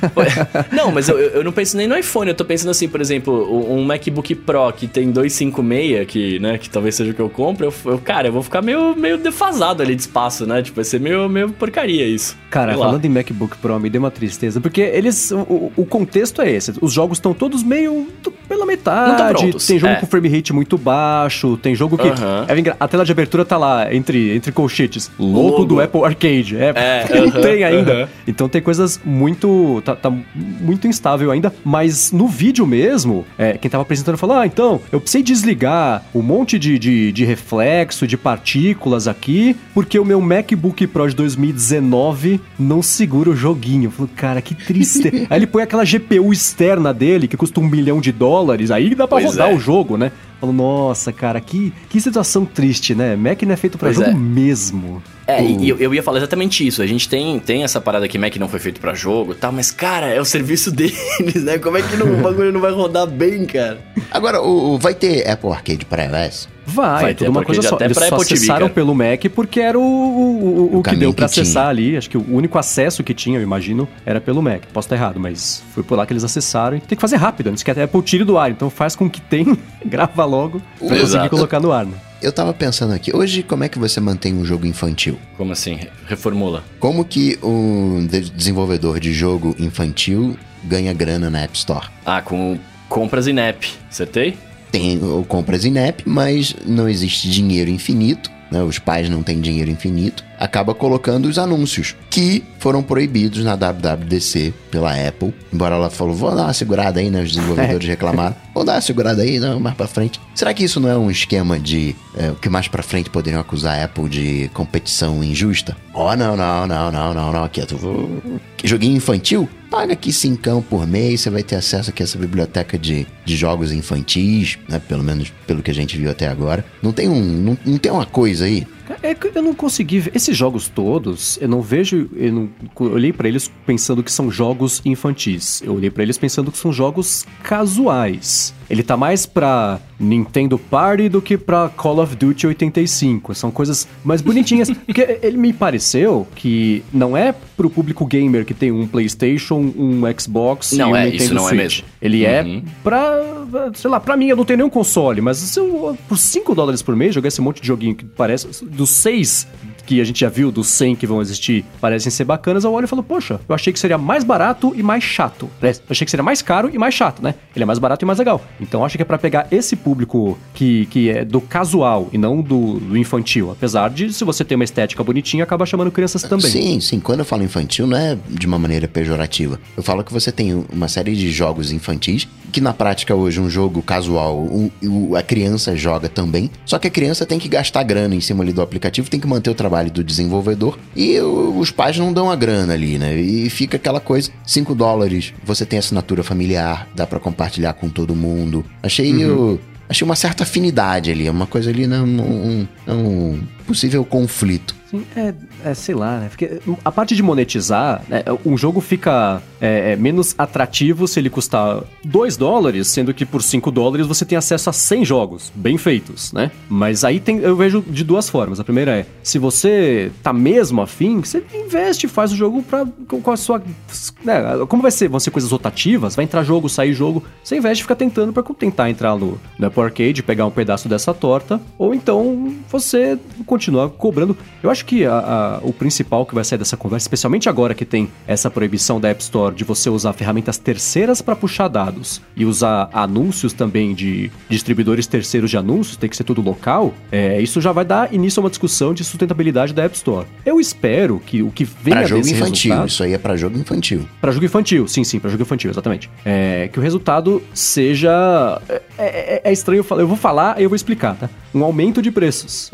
não, mas eu, eu não penso nem no iPhone, eu tô pensando assim, por exemplo, um MacBook Pro que tem 256, que, né, que talvez seja o que eu compro, eu, eu, cara, eu vou ficar meio, meio defasado ali de espaço, né? Tipo, vai ser meio, meio porcaria isso. Cara, falando em MacBook Pro, me deu uma tristeza, porque eles. O, o contexto é esse. Os jogos estão todos meio pela metade. tem jogo é. com frame rate muito baixo, tem jogo que. É, a tela de abertura tá lá, entre, entre colchetes. Logo, do Apple Arcade. É, é não tem ainda. Então tem coisas muito. Tá, tá, muito instável ainda. Mas no vídeo mesmo, é, quem tava apresentando falou: Ah, então, eu precisei desligar um monte de, de, de reflexo, de partículas aqui, porque o meu MacBook Pro de 2019 não segura o joguinho. Eu falei, cara, que triste. Aí ele põe aquela GPU externa dele, que custa um milhão de dólares, aí dá pra pois rodar é. o jogo, né? Falo, nossa, cara, que, que situação triste, né? Mac não é feito para jogo é. mesmo. É, e eu, eu ia falar exatamente isso. A gente tem, tem essa parada que Mac não foi feito para jogo tá? mas, cara, é o serviço deles, né? Como é que não, o bagulho não vai rodar bem, cara? Agora, o, o vai ter Apple Arcade para iOS? Vai, vai tudo uma coisa só. Eles só acessaram TV, pelo Mac porque era o, o, o, o que deu para acessar ali. Acho que o único acesso que tinha, eu imagino, era pelo Mac. Posso estar errado, mas foi por lá que eles acessaram. E tem que fazer rápido, antes que a Apple tire do ar. Então faz com que tem, grava logo pra conseguir colocar no ar, né? Eu tava pensando aqui, hoje como é que você mantém um jogo infantil? Como assim? Reformula. Como que um desenvolvedor de jogo infantil ganha grana na App Store? Ah, com compras in app, acertei? tem compras INEP, mas não existe dinheiro infinito, né? os pais não têm dinheiro infinito, acaba colocando os anúncios, que foram proibidos na WWDC pela Apple. Embora ela falou, vou dar uma segurada aí, né? Os desenvolvedores reclamaram. Vou dar uma segurada aí, não, mais pra frente. Será que isso não é um esquema de é, que mais pra frente poderiam acusar a Apple de competição injusta? Oh, não, não, não, não, não, não. Aqui, tu... joguinho infantil? paga aqui cincão por mês, você vai ter acesso aqui a essa biblioteca de, de jogos infantis, né? Pelo menos pelo que a gente viu até agora. Não tem um. Não, não tem uma coisa aí é que eu não consegui ver. Esses jogos todos, eu não vejo. Eu, não, eu olhei para eles pensando que são jogos infantis. Eu olhei para eles pensando que são jogos casuais. Ele tá mais pra Nintendo Party do que pra Call of Duty 85. São coisas mais bonitinhas. Porque ele me pareceu que não é pro público gamer que tem um PlayStation, um Xbox não e um é, Nintendo isso não Switch. é mesmo. Ele é uhum. é pra sei lá, pra mim eu não tenho nenhum console, mas se eu, por 5 dólares por mês jogar esse monte de joguinho que parece. Dos 6 que a gente já viu, dos 100 que vão existir, parecem ser bacanas, eu olho e falo, poxa, eu achei que seria mais barato e mais chato. Eu achei que seria mais caro e mais chato, né? Ele é mais barato e mais legal. Então acho que é para pegar esse público que, que é do casual e não do, do, infantil. Apesar de, se você tem uma estética bonitinha, acaba chamando crianças também. Sim, sim. Quando eu falo infantil, não é de uma maneira pejorativa. Eu falo que você tem uma série de jogos infantis que na prática hoje um jogo casual, o, o, a criança joga também. Só que a criança tem que gastar grana em cima ali do aplicativo, tem que manter o trabalho do desenvolvedor e o, os pais não dão a grana ali, né? E fica aquela coisa, 5 dólares, você tem assinatura familiar, dá para compartilhar com todo mundo. Achei uhum. eu, achei uma certa afinidade ali, uma coisa ali, né? Um, um, um possível conflito. Sim, é, é, sei lá, né? Porque a parte de monetizar, né, um jogo fica é, é, menos atrativo se ele custar 2 dólares, sendo que por 5 dólares você tem acesso a 100 jogos bem feitos, né? Mas aí tem, eu vejo de duas formas. A primeira é, se você tá mesmo afim, você investe, faz o jogo pra, com, a sua... Né, como vai ser? Vão ser coisas rotativas? Vai entrar jogo, sair jogo. Você investe e fica tentando para tentar entrar no, no Apple Arcade, pegar um pedaço dessa torta, ou então você continuar cobrando. Eu acho que a, a, o principal que vai sair dessa conversa, especialmente agora que tem essa proibição da App Store de você usar ferramentas terceiras para puxar dados e usar anúncios também de distribuidores terceiros de anúncios, tem que ser tudo local, é, isso já vai dar início a uma discussão de sustentabilidade da App Store. Eu espero que o que venha pra jogo infantil, isso aí é para jogo infantil. Para jogo infantil, sim, sim, para jogo infantil, exatamente. É, que o resultado seja é, é, é estranho falar, eu vou falar e eu vou explicar, tá? Um aumento de preços.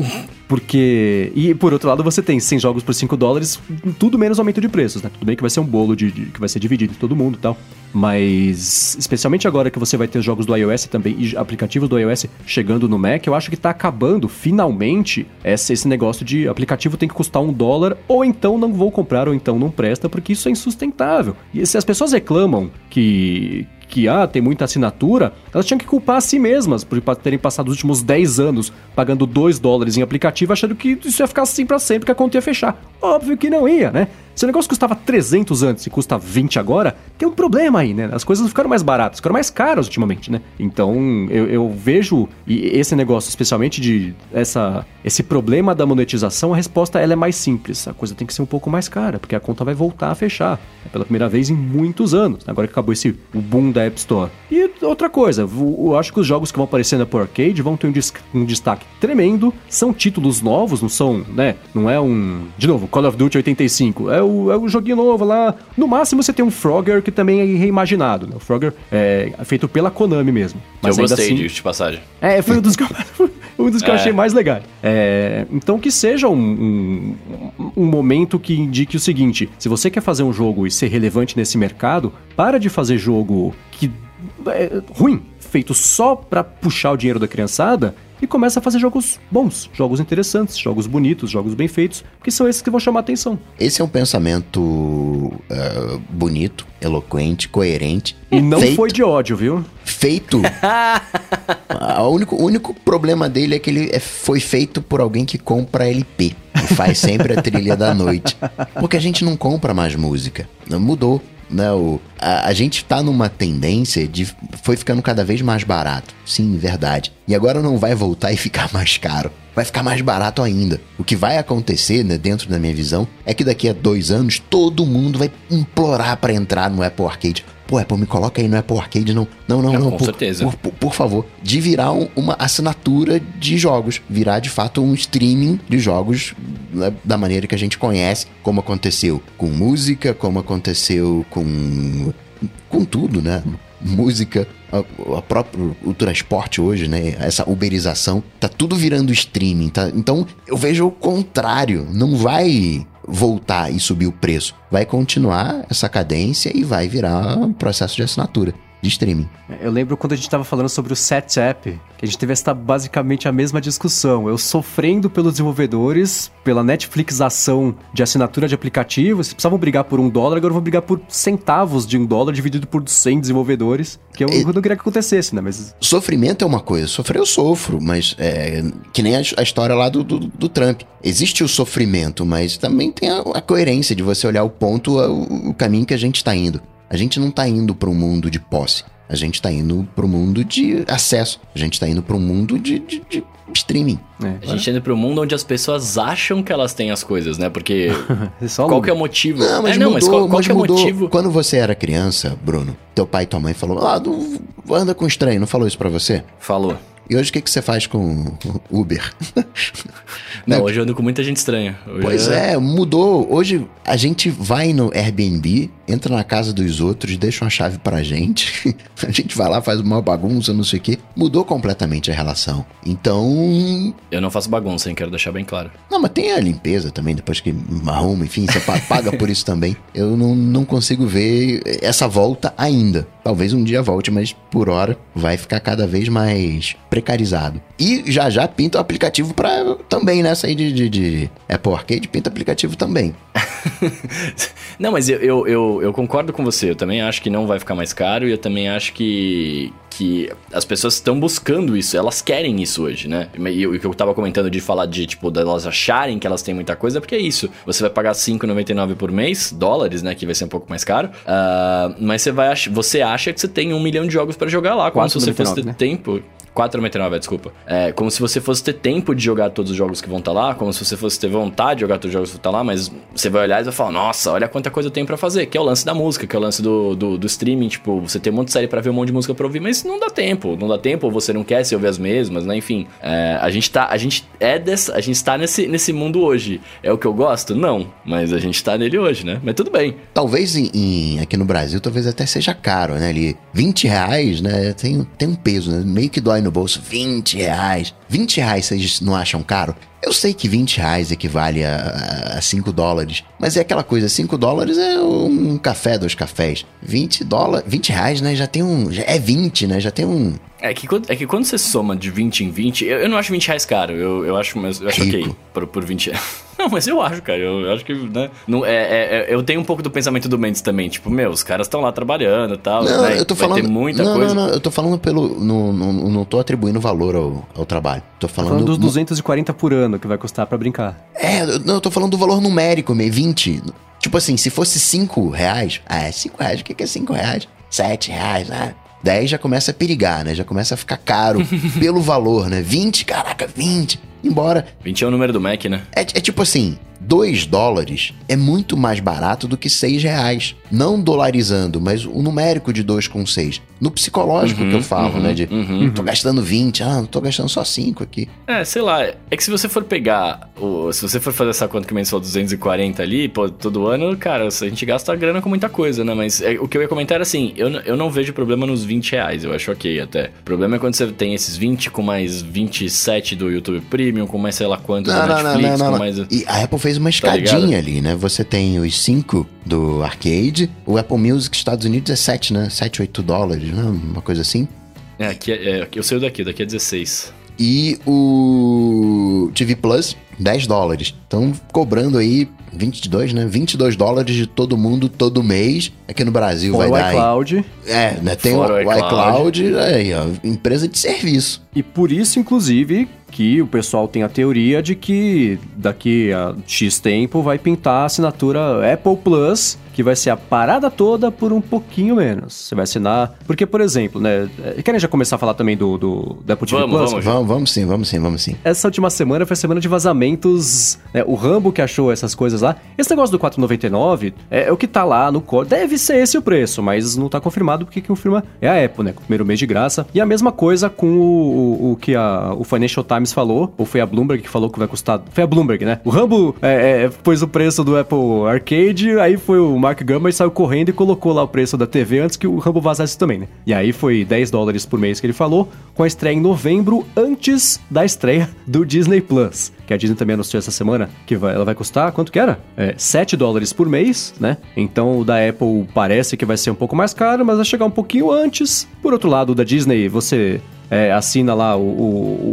Porque. E por outro lado, você tem 100 jogos por 5 dólares, tudo menos aumento de preços, né? Tudo bem que vai ser um bolo de, de que vai ser dividido em todo mundo e tal. Mas, especialmente agora que você vai ter jogos do iOS também e aplicativos do iOS chegando no Mac, eu acho que tá acabando finalmente esse, esse negócio de aplicativo tem que custar um dólar, ou então não vou comprar, ou então não presta, porque isso é insustentável. E se as pessoas reclamam que, que ah, tem muita assinatura, elas tinham que culpar a si mesmas por terem passado os últimos 10 anos pagando 2 dólares em aplicativo, achando que isso ia ficar assim para sempre, que a conta ia fechar. Óbvio que não ia, né? Se o negócio custava 300 antes e custa 20 agora, tem um problema aí, né? As coisas ficaram mais baratas, ficaram mais caras ultimamente, né? Então, eu, eu vejo esse negócio, especialmente de essa, esse problema da monetização, a resposta ela é mais simples. A coisa tem que ser um pouco mais cara, porque a conta vai voltar a fechar. É pela primeira vez em muitos anos, agora que acabou esse o boom da App Store. E outra coisa, eu acho que os jogos que vão aparecendo por arcade vão ter um, um destaque tremendo. São títulos novos, não são, né? Não é um. De novo, Call of Duty 85. É o, é o joguinho novo lá. No máximo você tem um Frogger que também é reimaginado, né? O Frogger é feito pela Konami mesmo. Mas eu gostei assim, disso, de passagem. É, foi um dos que um dos que é. eu achei mais legais. É, então que seja um, um, um momento que indique o seguinte: se você quer fazer um jogo e ser relevante nesse mercado, para de fazer jogo que é ruim, feito só para puxar o dinheiro da criançada e começa a fazer jogos bons, jogos interessantes, jogos bonitos, jogos bem feitos, que são esses que vão chamar a atenção. Esse é um pensamento uh, bonito, eloquente, coerente. E não feito, foi de ódio, viu? Feito. o único, único problema dele é que ele é, foi feito por alguém que compra LP. E faz sempre a trilha da noite. Porque a gente não compra mais música. Mudou né? O, a, a, gente tá numa tendência de. Foi ficando cada vez mais barato. Sim, verdade. E agora não vai voltar e ficar mais caro. Vai ficar mais barato ainda. O que vai acontecer, né, dentro da minha visão, é que daqui a dois anos todo mundo vai implorar para entrar no Apple Arcade. Pô, Apple, me coloca aí no Apple Arcade, não. Não, não, não. não com por, certeza. Por, por, por, favor. De virar um, uma assinatura de jogos. Virar, de fato, um streaming de jogos né, da maneira que a gente conhece, como aconteceu com música, como aconteceu com. com tudo, né? Música, a, a próprio o transporte hoje, né? Essa uberização, tá tudo virando streaming, tá? Então eu vejo o contrário. Não vai voltar e subir o preço. Vai continuar essa cadência e vai virar um processo de assinatura de streaming. Eu lembro quando a gente estava falando sobre o Setup, que a gente teve esta basicamente a mesma discussão. Eu sofrendo pelos desenvolvedores, pela Netflixação de assinatura de aplicativos, precisavam brigar por um dólar, agora eu vou brigar por centavos de um dólar dividido por 100 desenvolvedores, que eu, é, não queria que acontecesse, né? Mas... Sofrimento é uma coisa, sofrer eu sofro, mas é que nem a, a história lá do, do, do, Trump. Existe o sofrimento, mas também tem a, a coerência de você olhar o ponto, o, o caminho que a gente está indo. A gente não está indo para um mundo de posse. A gente tá indo pro mundo de acesso. A gente tá indo pro mundo de, de, de streaming. É, a gente tá indo pro mundo onde as pessoas acham que elas têm as coisas, né? Porque qual que é o motivo? Não, mas é, não, mudou, mas qual, qual mas que é o mudou. motivo? Quando você era criança, Bruno, teu pai e tua mãe falou, ah, não, anda com estranho, não falou isso pra você? Falou. E hoje o que, que você faz com Uber? Não, hoje eu ando com muita gente estranha. Hoje Pois é, mudou. Hoje a gente vai no Airbnb, entra na casa dos outros, deixa uma chave pra gente. A gente vai lá, faz uma bagunça, não sei o quê. Mudou completamente a relação. Então. Eu não faço bagunça, hein? Quero deixar bem claro. Não, mas tem a limpeza também, depois que arruma, enfim, você pa- paga por isso também. Eu não, não consigo ver essa volta ainda. Talvez um dia volte, mas por hora vai ficar cada vez mais precarizado. E já já pinta o aplicativo pra também, nessa aí de, de, de Apple Arcade, pinta aplicativo também. Não, mas eu, eu, eu, eu concordo com você. Eu também acho que não vai ficar mais caro e eu também acho que, que as pessoas estão buscando isso. Elas querem isso hoje, né? E o que eu tava comentando de falar de, tipo, delas acharem que elas têm muita coisa, é porque é isso. Você vai pagar R$5,99 por mês, dólares, né? Que vai ser um pouco mais caro. Ah, mas você vai você acha que você tem um milhão de jogos pra jogar lá, como se você fosse 4,99, ter né? tempo. 4,99, desculpa. É, como se você fosse ter tempo de jogar todos os jogos que vão estar lá, como se você fosse ter vontade de jogar todos os jogos que vão estar lá, mas você vai olhar e vai falar, nossa, olha quanta coisa eu tenho pra fazer, que é o lance da música, que é o lance do, do, do streaming, tipo, você tem um monte de série pra ver, um monte de música pra ouvir, mas não dá tempo, não dá tempo, ou você não quer se ouvir as mesmas, né, enfim. É, a gente tá, a gente é dessa, a gente tá nesse, nesse mundo hoje. É o que eu gosto? Não, mas a gente tá nele hoje, né, mas tudo bem. Talvez em, em- aqui no Brasil, talvez até seja caro, né? Ali, 20 reais, né? Tem, tem um peso, né? Meio que dói no bolso. 20 reais. 20 reais vocês não acham caro? Eu sei que 20 reais equivale a, a 5 dólares, mas é aquela coisa, 5 dólares é um café, dois cafés. 20 dólares, 20 reais, né? Já tem um. Já é 20, né? Já tem um. É que, quando- é que quando você soma de 20 em 20, eu, eu não acho 20 reais caro, eu, eu acho, mas eu acho Rico. ok por, por 20 reais. Não, mas eu acho, cara, eu, eu acho que, né, não, é, é- é- eu tenho um pouco do pensamento do Mendes também, tipo, meu, os caras estão lá trabalhando e tal, Não, né, eu tô vai falando. ter muita não, coisa. não, não, eu tô falando pelo. Não, não, não tô atribuindo valor ao, ao trabalho. Tô falando. Falando dos 240 por ano que vai custar pra brincar. É, eu- não, eu tô falando do valor numérico, meio 20. Tipo assim, se fosse 5 reais, ah, é 5 reais, o que que é 5 reais? 7 reais, ah. 10 já começa a perigar, né? Já começa a ficar caro pelo valor, né? 20, caraca, 20. Embora. 20 é o número do Mac, né? É, é tipo assim, 2 dólares é muito mais barato do que 6 reais. Não dolarizando, mas o numérico de 2,6. No psicológico que eu falo, né? De uhum. tô gastando 20, ah, tô gastando só 5 aqui. É, sei lá, é que se você for pegar, o, se você for fazer essa conta que falou, 240 ali, pô, todo ano, cara, a gente gasta grana com muita coisa, né? Mas é, o que eu ia comentar era assim, eu, eu não vejo problema nos 20 reais, eu acho ok até. O problema é quando você tem esses 20 com mais 27 do YouTube Premium, com mais sei lá quantos Não, não, Netflix, não, não, mais... E a Apple fez uma Tá escadinha ali, né? Você tem os 5 do arcade, o Apple Music Estados Unidos é 7, né? 7, 8 dólares, né? Uma coisa assim. É, aqui é, é, eu saio daqui, daqui é 16. E o TV Plus, 10 dólares. Então, cobrando aí 22, né? 22 dólares de todo mundo todo mês. Aqui no Brasil Fora o vai dar. aí- iCloud. É, né? Tem o, Fora o o iCloud. iCloud, aí, ó, empresa de serviço. E por isso, inclusive, que o pessoal tem a teoria de que daqui a X tempo vai pintar a assinatura Apple Plus, que vai ser a parada toda por um pouquinho menos. Você vai assinar. Porque, por exemplo, né? é, Querem já começar a falar também do, do, do Apple TV Vamos, Plus? vamos. Vamos, vamos sim, vamos sim, vamos sim. Essa última semana foi a semana de vazamentos. Né, o Rambo que achou essas coisas lá. Esse negócio do 4,99 é, é o que tá lá no código. Deve ser esse o preço, mas não tá confirmado porque quem confirma é a Apple, né? Com o primeiro mês de graça. E a mesma coisa com o, o, o que a, o Financial Times falou, ou foi a Bloomberg que falou que vai custar. Foi a Bloomberg, né? O Rambo é, é, pôs o preço do Apple Arcade, aí foi o Mark Gurman saiu correndo e colocou lá o preço da TV antes que o Rambo vazasse também, né? E aí foi 10 dólares por mês que ele falou, com a estreia em novembro, antes da estreia do Disney Plus. Que a Disney também anunciou essa semana que vai- ela vai custar, quanto que era? É, 7 dólares por mês, né? Então o da Apple parece que vai ser um pouco mais caro, mas vai chegar um pouquinho antes. Por outro lado, o da Disney, você é, assina lá o,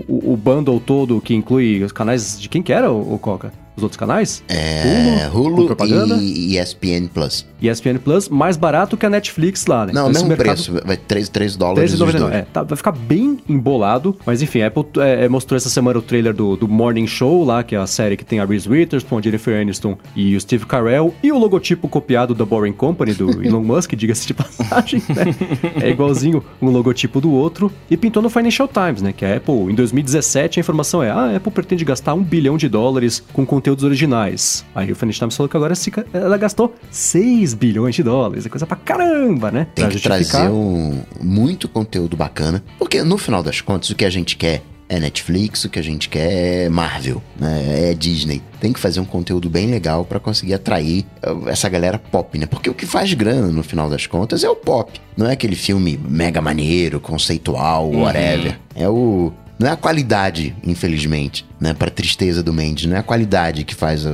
o, o, bundle todo que inclui os canais de quem que era, o, o Coca? Os outros canais? É, Hulu propaganda? e ESPN Plus. ESPN Plus, mais barato que a Netflix lá, né? Não, Então, esse mesmo mercado- preço, vai 3, 3 dólares os 13,99. dois. É, tá, vai ficar bem embolado. Mas enfim, a Apple é, é, mostrou essa semana o trailer do, do Morning Show lá, que é a série que tem a Reese Witherspoon, a Jennifer Aniston e o Steve Carell. E o logotipo copiado da Boring Company, do Elon Musk, diga-se de passagem, né? É igualzinho um logotipo do outro. E pintou no Financial Times, né? Que a Apple, em 2017, a informação é: ah, a Apple pretende gastar um bilhão de dólares com conteúdos originais. Aí o Financial Times falou que agora ela gastou 6 bilhões de dólares. É coisa pra caramba, né? Tem pra que justificar. trazer um, muito conteúdo bacana. Porque no final das contas, o que a gente quer é Netflix, o que a gente quer é Marvel, né? É Disney. Tem que fazer um conteúdo bem legal pra conseguir atrair uh, essa galera pop, né? Porque o que faz grana no final das contas é o pop. Não é aquele filme mega maneiro, conceitual, whatever. É o. Não é a qualidade, infelizmente, né? Pra tristeza do Mendes. Não é a qualidade que faz a,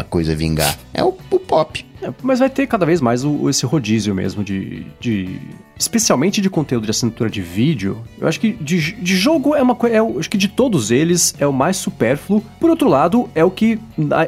a coisa vingar. É o, o pop. É, mas vai ter cada vez mais o, esse rodízio mesmo de, de. Especialmente de conteúdo de assinatura de vídeo. Eu acho que de, de jogo é uma coisa. É, acho que de todos eles é o mais supérfluo. Por outro lado, é o que,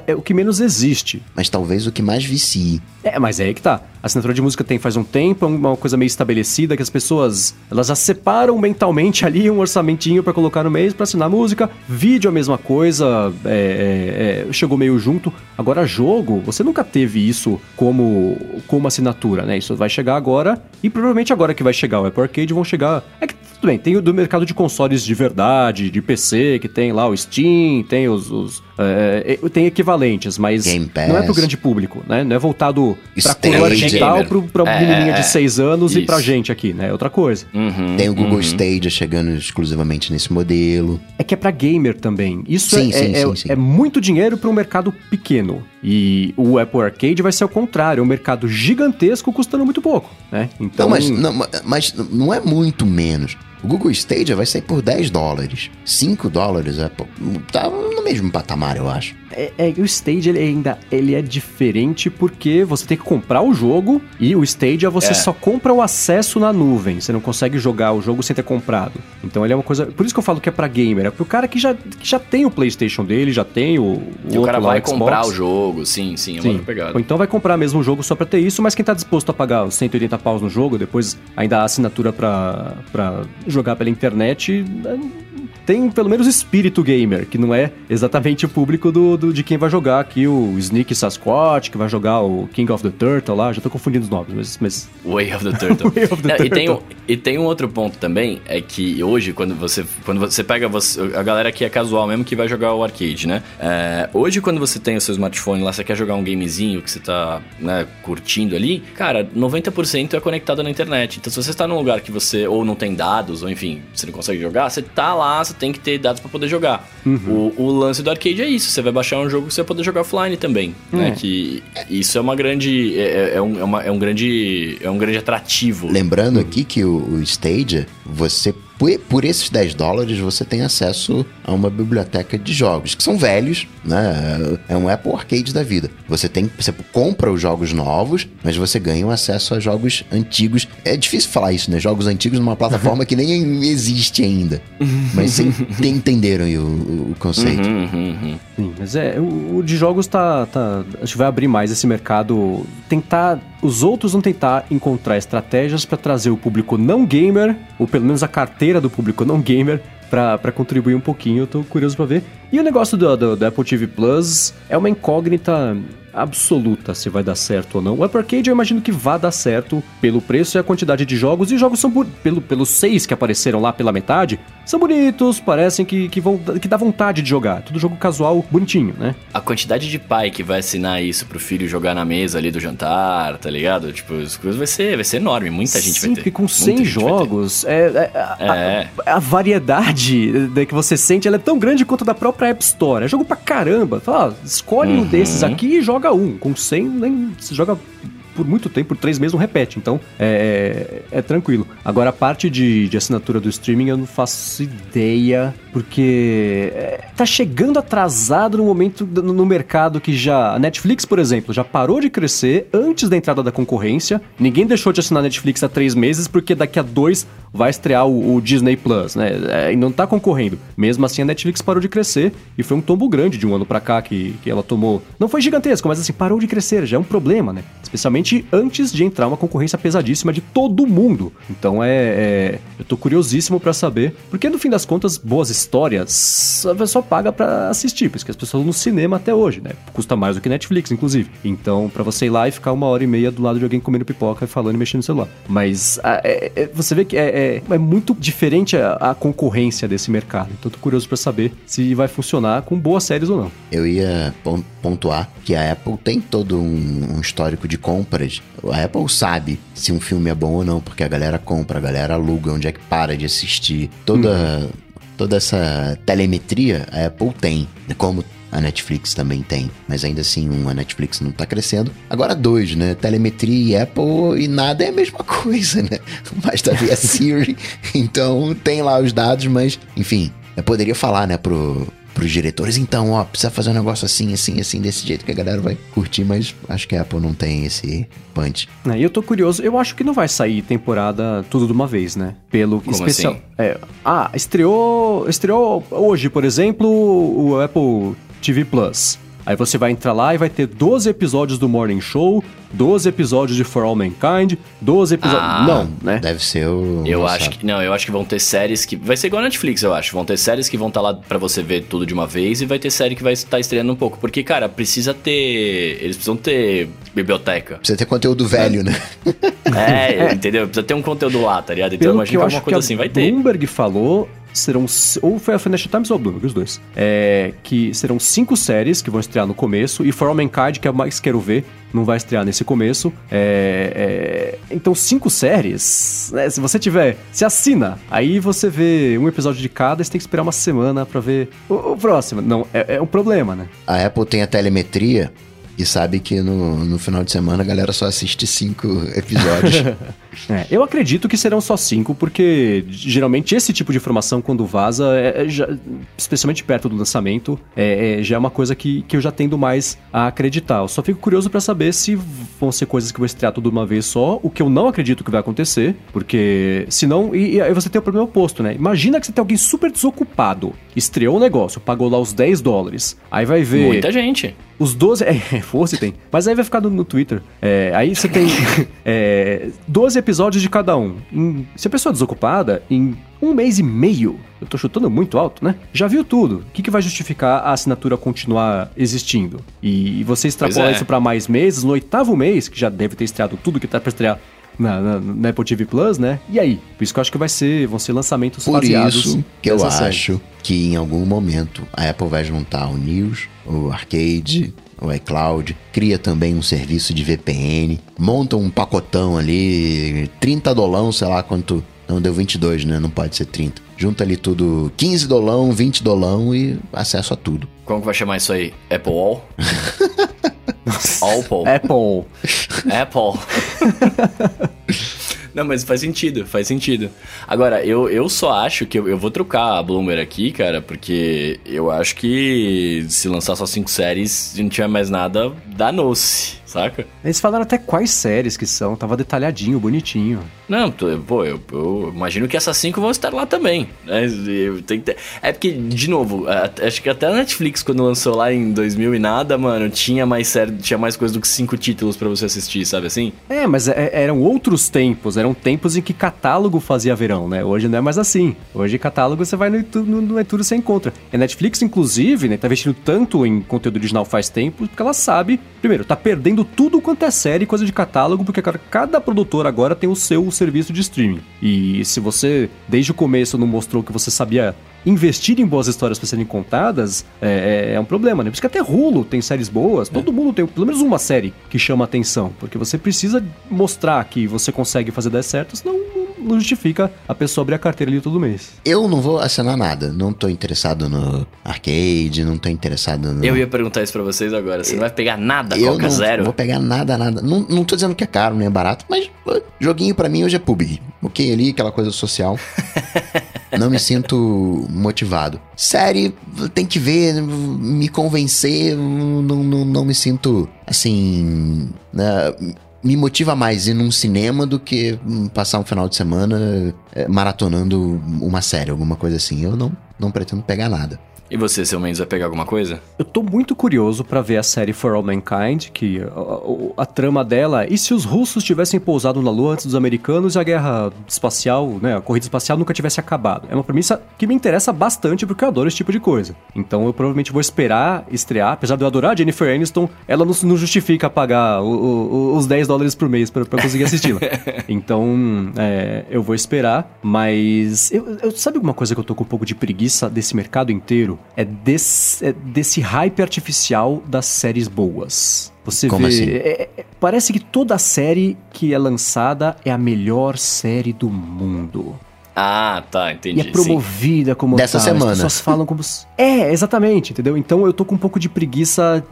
é o que menos existe. Mas talvez o que mais vicie. É, mas é aí que tá. A assinatura de música tem faz um tempo, é uma coisa meio estabelecida que as pessoas elas já separam mentalmente ali um orçamentinho pra colocar no mês pra assinar música. Vídeo a mesma coisa, é, é, é, chegou meio junto. Agora jogo, você nunca teve isso como como assinatura, né? Isso vai chegar agora e provavelmente agora que vai chegar o Apple Arcade vão chegar. É que tudo bem, tem o do mercado de consoles de verdade, de PC, que tem lá o Steam, tem os. os, é, é, tem equivalentes, mas não é pro grande público, né? Não é voltado pra Stage coroa digital, pro, pra É, menininha é, de 6 anos e isso. pra gente aqui, né? É outra coisa. Uhum, Tem o Google uhum. Stadia chegando exclusivamente nesse modelo. É que é pra gamer também. Isso Sim, é, sim, é, sim, é- sim. é muito dinheiro pra um mercado pequeno. E o Apple Arcade vai ser o contrário, é um mercado gigantesco custando muito pouco, né? Então, Não, mas não, ma- mas não é muito menos. O Google Stadia vai sair por 10 dólares. 5 dólares é, pô, tá no mesmo patamar, eu acho. É, é, o Stage ele ainda ele é diferente porque você tem que comprar o jogo e o Stadia você É. só compra o acesso na nuvem. Você não consegue jogar o jogo sem ter comprado. Então ele é uma coisa. Por isso que eu falo que é pra gamer. É pro cara que já, que já tem o PlayStation dele, já tem o. o E o cara vai Xbox. comprar o jogo, sim, sim, é Sim. pegada. Ou então vai comprar mesmo o jogo só pra ter isso, mas quem tá disposto a pagar os 180 paus no jogo, depois ainda a assinatura pra, pra jogar pela internet, tem pelo menos espírito gamer, que não é exatamente o público do, do- de quem vai jogar aqui o Sneak Sasquatch, que vai jogar o King of the Turtle lá, já tô confundindo os nomes, mas... mas Way of the Turtle. Way of the Não, E, tem, um- Turtle. e tem um outro ponto também, é que hoje, quando você, quando você pega você- a galera que é casual mesmo que vai jogar o arcade, né? É, hoje, quando você tem o seu smartphone lá, você quer jogar um gamezinho que você tá né, curtindo ali, cara, 90% é conectado na internet. Então, se você está num lugar que você ou não tem dados, ou enfim, você não consegue jogar, você tá lá, você tem que ter dados para poder jogar. Uhum. O, o lance do arcade é isso, você vai baixar um jogo que você vai poder jogar offline também, né? É. Que isso é uma grande... É, é um, é uma- é um grande... É um grande atrativo. Lembrando aqui que o, o Stadia, você por, por esses 10 dólares você tem acesso a uma biblioteca de jogos que são velhos, né? É um Apple Arcade da vida. Você tem, você compra os jogos novos, mas você ganha um acesso a jogos antigos. É difícil falar isso, né? Jogos antigos numa plataforma que nem existe ainda. Mas vocês entenderam aí o, o conceito. Uhum, uhum, uhum. Sim, mas é, o, o de jogos tá, tá. Acho que vai abrir mais esse mercado. Tentar. Os outros vão tentar encontrar estratégias para trazer o público não gamer, ou pelo menos a carteira do público não gamer, pra contribuir um pouquinho. Eu tô curioso pra ver. E o negócio do, do, do Apple TV Plus é uma incógnita absoluta se vai dar certo ou não. O Apple Arcade eu imagino que vai dar certo pelo preço e a quantidade de jogos. E os jogos são, pelo, pelos seis que apareceram lá pela metade, são bonitos, parecem que, que, vão, que dá vontade de jogar. Tudo jogo casual, bonitinho, né? A quantidade de pai que vai assinar isso pro filho jogar na mesa ali do jantar, tá ligado? Tipo, as coisas vai ser, vai ser enorme. Muita gente Sim, vai ter. porque com Muita 100 gente vai ter. jogos, é, é- a, a- É. a variedade né, que você sente ela é tão grande quanto da própria App Store. É jogo pra caramba. Fala, escolhe um Uhum. desses aqui e joga um. Com 100, nem se joga por muito tempo, por três meses não repete. Então, é, é tranquilo. Agora, a parte de, de assinatura do streaming, eu não faço ideia. Porque é, tá chegando atrasado no momento no mercado que já a Netflix, por exemplo, já parou de crescer antes da entrada da concorrência. Ninguém deixou de assinar a Netflix há três meses porque daqui a dois vai estrear o, o Disney Plus, né? É, e não tá concorrendo. Mesmo assim, a Netflix parou de crescer e foi um tombo grande de um ano pra cá que, que ela tomou. Não foi gigantesco, mas assim, parou de crescer, já é um problema, né? Especialmente antes de entrar uma concorrência pesadíssima de todo mundo. Então é. é- eu tô curiosíssimo pra saber. Porque no fim das contas, boas histórias a pessoa paga pra assistir, porque as pessoas no cinema até hoje, né? Custa mais do que Netflix, inclusive. Então, pra você ir lá e ficar uma hora e meia do lado de alguém comendo pipoca e falando e mexendo no celular. Mas a- é- é- você vê que é, é- é muito diferente a, a concorrência desse mercado. Então, tô curioso pra saber se vai funcionar com boas séries ou não. Eu ia pon- pontuar que a Apple tem todo um, um histórico de compras. A Apple sabe se um filme é bom ou não, porque a galera compra, a galera aluga, onde é que para de assistir. Toda, toda essa telemetria a Apple tem, como a Netflix também tem. Mas ainda assim, um, a Netflix não tá crescendo. Agora dois, né? Telemetria e Apple e nada é a mesma coisa, né? Basta ver a Siri. Então tem lá os dados, mas, enfim, eu poderia falar, né, pro, pros diretores, então, ó, precisa fazer um negócio assim, assim, assim, desse jeito que a galera vai curtir, mas acho que a Apple não tem esse punch. É, E eu tô curioso, eu acho que não vai sair temporada tudo de uma vez, né? Pelo Como especial. assim? É, ah, estreou, estreou hoje, por exemplo, o Apple TV Plus. Aí você vai entrar lá e vai ter 12 episódios do Morning Show, 12 episódios de For All Mankind, 12 episódios. Ah, não, né? Deve ser o. Eu lançado. acho que. Não, eu acho que vão ter séries que. Vai ser igual a Netflix, eu acho. Vão ter séries que vão estar lá pra você ver tudo de uma vez e vai ter série que vai estar estreando um pouco. Porque, cara, precisa ter. Eles precisam ter biblioteca. Precisa ter conteúdo velho, né? É, entendeu? Precisa ter um conteúdo lá, tá ligado? Então Pelo imagina que que alguma que coisa a assim vai ter. Bloomberg falou, serão. Ou foi a Financial Times ou a Bloomberg, os dois. É, que serão cinco séries que vão estrear no começo. E For All Mankind, que é o mais quero ver, não vai estrear nesse começo. É, é, então, cinco séries. né, se você tiver. Se assina. Aí você vê um episódio de cada, e você tem que esperar uma semana pra ver o, o próximo. Não, é, é um problema, né? A Apple tem a telemetria e sabe que no, no final de semana a galera só assiste cinco episódios. É, eu acredito que serão só cinco, porque geralmente esse tipo de informação, quando vaza, é- é já- especialmente perto do lançamento, é, é- já é uma coisa que, que eu já tendo mais a acreditar. Eu só fico curioso pra saber se vão ser coisas que vão estrear tudo de uma vez só, o que eu não acredito que vai acontecer, porque senão. E, e aí você tem o problema oposto, né? Imagina que você tem alguém super desocupado, estreou o negócio, pagou lá os 10 dólares, aí vai ver. Muita gente. Os 12. É, fosse tem. Mas aí vai ficar no, no Twitter. Aí você tem é, 12 episódios de cada um. Em- se a pessoa é desocupada, em um mês e meio, eu tô chutando muito alto, né? Já viu tudo. O que, que vai justificar a assinatura continuar existindo? E você extrapola é. isso pra mais meses, no oitavo mês, que já deve ter estreado tudo que tá pra estrear. Na, na- na Apple TV Plus, né? E aí? Por isso que eu acho que vai ser, vão ser lançamentos Por isso que eu série. acho que em algum momento a Apple vai juntar o News, o Arcade, o iCloud, cria também um serviço de VPN, monta um pacotão ali, 30 dolão, sei lá quanto. Não, deu 22, né? Não pode ser 30. Junta ali tudo, 15 dolão, 20 dolão e acesso a tudo. Como que vai chamar isso aí? Apple All? Apple. Apple. Apple. Não, mas faz sentido, faz sentido. Agora, eu, eu só acho que eu, eu vou trocar a Bloomer aqui, cara, porque eu acho que se lançar só cinco séries e não tiver mais nada, danou-se, saca? Eles falaram até quais séries que são, tava detalhadinho, bonitinho. Não, tô- pô, eu, eu imagino que essas cinco vão estar lá também. Né? Ter- É porque, de novo, acho que até a Netflix, quando lançou lá em 2000 e nada, mano, tinha mais série, tinha mais coisa do que cinco títulos pra você assistir, sabe assim? É, mas é- eram outros tempos, eram tempos em que catálogo fazia verão, né? Hoje não é mais assim. Hoje catálogo você vai no YouTube, no, no YouTube você encontra. E a Netflix, inclusive, né, tá investindo tanto em conteúdo original faz tempo, porque ela sabe, primeiro, tá perdendo tudo quanto é série, coisa de catálogo, porque cara, cada produtor agora tem o seu serviço de streaming. E se você, desde o começo, não mostrou que você sabia investir em boas histórias para serem contadas é, é- é um problema, né? Por isso que até Hulu tem séries boas, todo mundo tem pelo menos uma série que chama atenção, porque você precisa mostrar que você consegue fazer dar certo, senão não justifica a pessoa abrir a carteira ali todo mês. Eu não vou assinar nada. Não tô interessado no arcade, não tô interessado no. Eu ia perguntar isso pra vocês agora. Você não vai pegar nada, Eu Coca não Zero? vou pegar nada, nada. Não, não tô dizendo que é caro, nem é barato, mas joguinho pra mim hoje é pub. Ok, ali, aquela coisa social. não me sinto motivado. Série, tem que ver, me convencer, não, não, não me sinto assim. Né, me motiva mais ir num cinema do que passar um final de semana é, maratonando uma série, alguma coisa assim. Eu não, não pretendo pegar nada. E você, seu Mendes, vai pegar alguma coisa? Eu tô muito curioso para ver a série For All Mankind, que a, a, a, trama dela, e se os russos tivessem pousado na Lua antes dos americanos e a guerra espacial, né, a corrida espacial nunca tivesse acabado. É uma premissa que me interessa bastante porque eu adoro esse tipo de coisa. Então eu provavelmente vou esperar estrear, apesar de eu adorar a Jennifer Aniston, ela não, não justifica pagar o, o, os 10 dólares por mês para conseguir assisti-la. então é, eu vou esperar, mas eu, eu, sabe alguma coisa que eu tô com um pouco de preguiça desse mercado inteiro? É desse, é desse hype artificial das séries boas. Você Como vê. Assim? É, é, parece que toda série que é lançada é a melhor série do mundo. Ah, tá, entendi. E é promovida sim. como Dessa tal. semana. As pessoas falam como. É, exatamente, entendeu? Então eu tô com um pouco de preguiça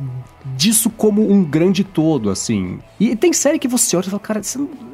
disso como um grande todo, assim. E tem série que você olha e fala, cara,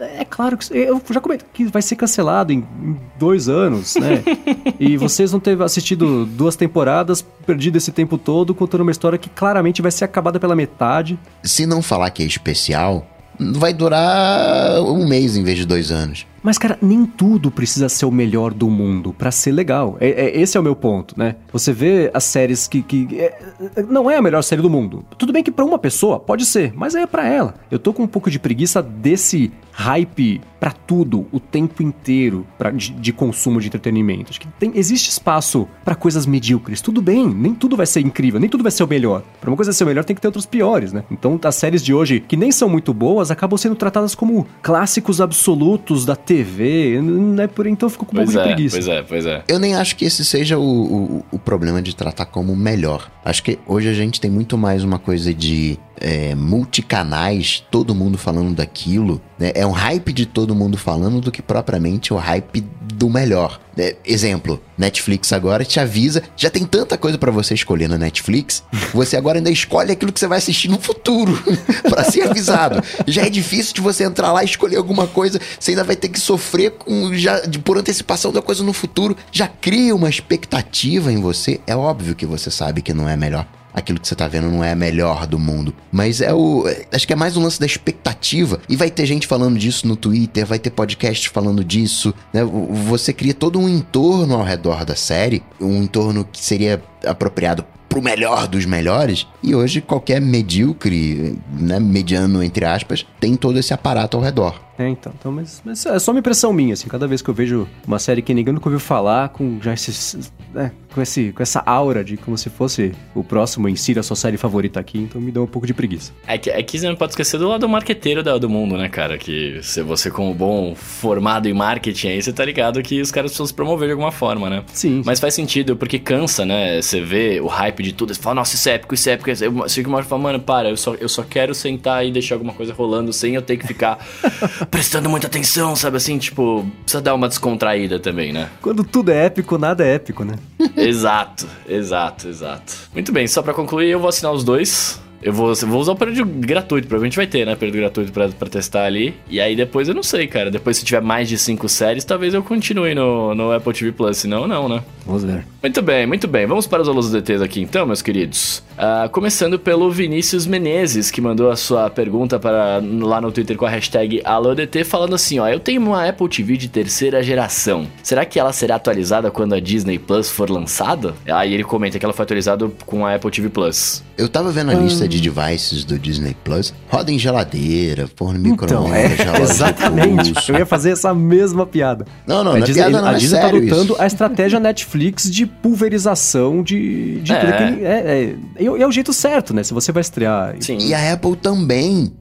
é claro que. Eu já comentei que vai ser cancelado em, em dois anos, né? e vocês não ter assistido duas temporadas, perdido esse tempo todo, contando uma história que claramente vai ser acabada pela metade. Se não falar que é especial, vai durar um mês em vez de dois anos. Mas, cara, nem tudo precisa ser o melhor do mundo para ser legal. É, é, esse é o meu ponto, né? Você vê as séries que. que é, não é a melhor série do mundo. Tudo bem que para uma pessoa pode ser, mas é para ela. Eu tô com um pouco de preguiça desse hype para tudo o tempo inteiro pra, de, de, consumo de entretenimento. Acho que tem, existe espaço para coisas medíocres. Tudo bem, nem tudo vai ser incrível, nem tudo vai ser o melhor. Para uma coisa ser o melhor tem que ter outros piores, né? Então as séries de hoje, que nem são muito boas, acabam sendo tratadas como clássicos absolutos da TV. Não é por então eu fico com um pois pouco é, de preguiça. Pois é, pois é. Eu nem acho que esse seja o, o, o problema de tratar como melhor. Acho que hoje a gente tem muito mais uma coisa de é, multicanais, todo mundo falando daquilo, né? É um hype de todo mundo falando do que propriamente o hype do melhor. É, exemplo, Netflix agora te avisa, já tem tanta coisa para você escolher na Netflix, você agora ainda escolhe aquilo que você vai assistir no futuro para ser avisado. Já é difícil de você entrar lá e escolher alguma coisa, você ainda vai ter que sofrer com já de, por antecipação da coisa no futuro. Já cria uma expectativa em você. É óbvio que você sabe que não é melhor aquilo que você tá vendo não é a melhor do mundo. Mas é o. Acho que é mais um lance da expectativa. E vai ter gente falando disso no Twitter, vai ter podcast falando disso. Né? Você cria todo um entorno ao redor da série, um entorno que seria apropriado pro melhor dos melhores. E hoje qualquer medíocre, né, mediano entre aspas, tem todo esse aparato ao redor. É, então, então mas, mas, é só uma impressão minha, assim, cada vez que eu vejo uma série que ninguém nunca ouviu falar, com já esses, né, com, esse, com essa aura de como se fosse o próximo em si a sua série favorita aqui, então me dá um pouco de preguiça. É que, é que você não pode esquecer do lado marqueteiro do, do mundo, né, cara? Que se você, como bom formado em marketing aí, você tá ligado que os caras precisam se promover de alguma forma, né? Sim. Mas faz sentido, porque cansa, né? Você vê o hype de tudo, você fala, nossa, isso é épico, isso é épico. Eu chego uma hora e falo, mano, para, eu só, eu só quero sentar e deixar alguma coisa rolando sem eu ter que ficar prestando muita atenção sabe assim? Tipo, precisa dar uma descontraída também, né? Quando tudo é épico, nada é épico, né? exato, exato, exato. Muito bem, só para concluir, eu vou assinar os dois. Eu vou, vou usar o período gratuito, provavelmente vai ter, né? Período gratuito pra, pra testar ali. E aí depois eu não sei, cara. Depois se tiver mais de cinco séries, talvez eu continue no, no Apple TV Plus. Senão, não, né? Vamos ver. Muito bem, muito bem. Vamos para os alunos do DTs aqui então, meus queridos. Uh, começando pelo Vinícius Menezes, que mandou a sua pergunta para lá no Twitter com a hashtag AlôDT, falando assim: ó, eu tenho uma Apple TV de terceira geração. Será que ela será atualizada quando a Disney Plus for lançada? Aí ele comenta que ela foi atualizada com a Apple TV Plus. Eu tava vendo a hum. lista de devices do Disney Plus. Roda em geladeira, forno micro-ondas, então, é, Exatamente. Eu ia fazer essa mesma piada. Não, não, a não Disney, piada não a é Disney tá lutando isso. a estratégia Netflix de pulverização de, de É. tudo que. É, é, e é o jeito certo, né? Se você vai estrear. Sim. E a Apple também.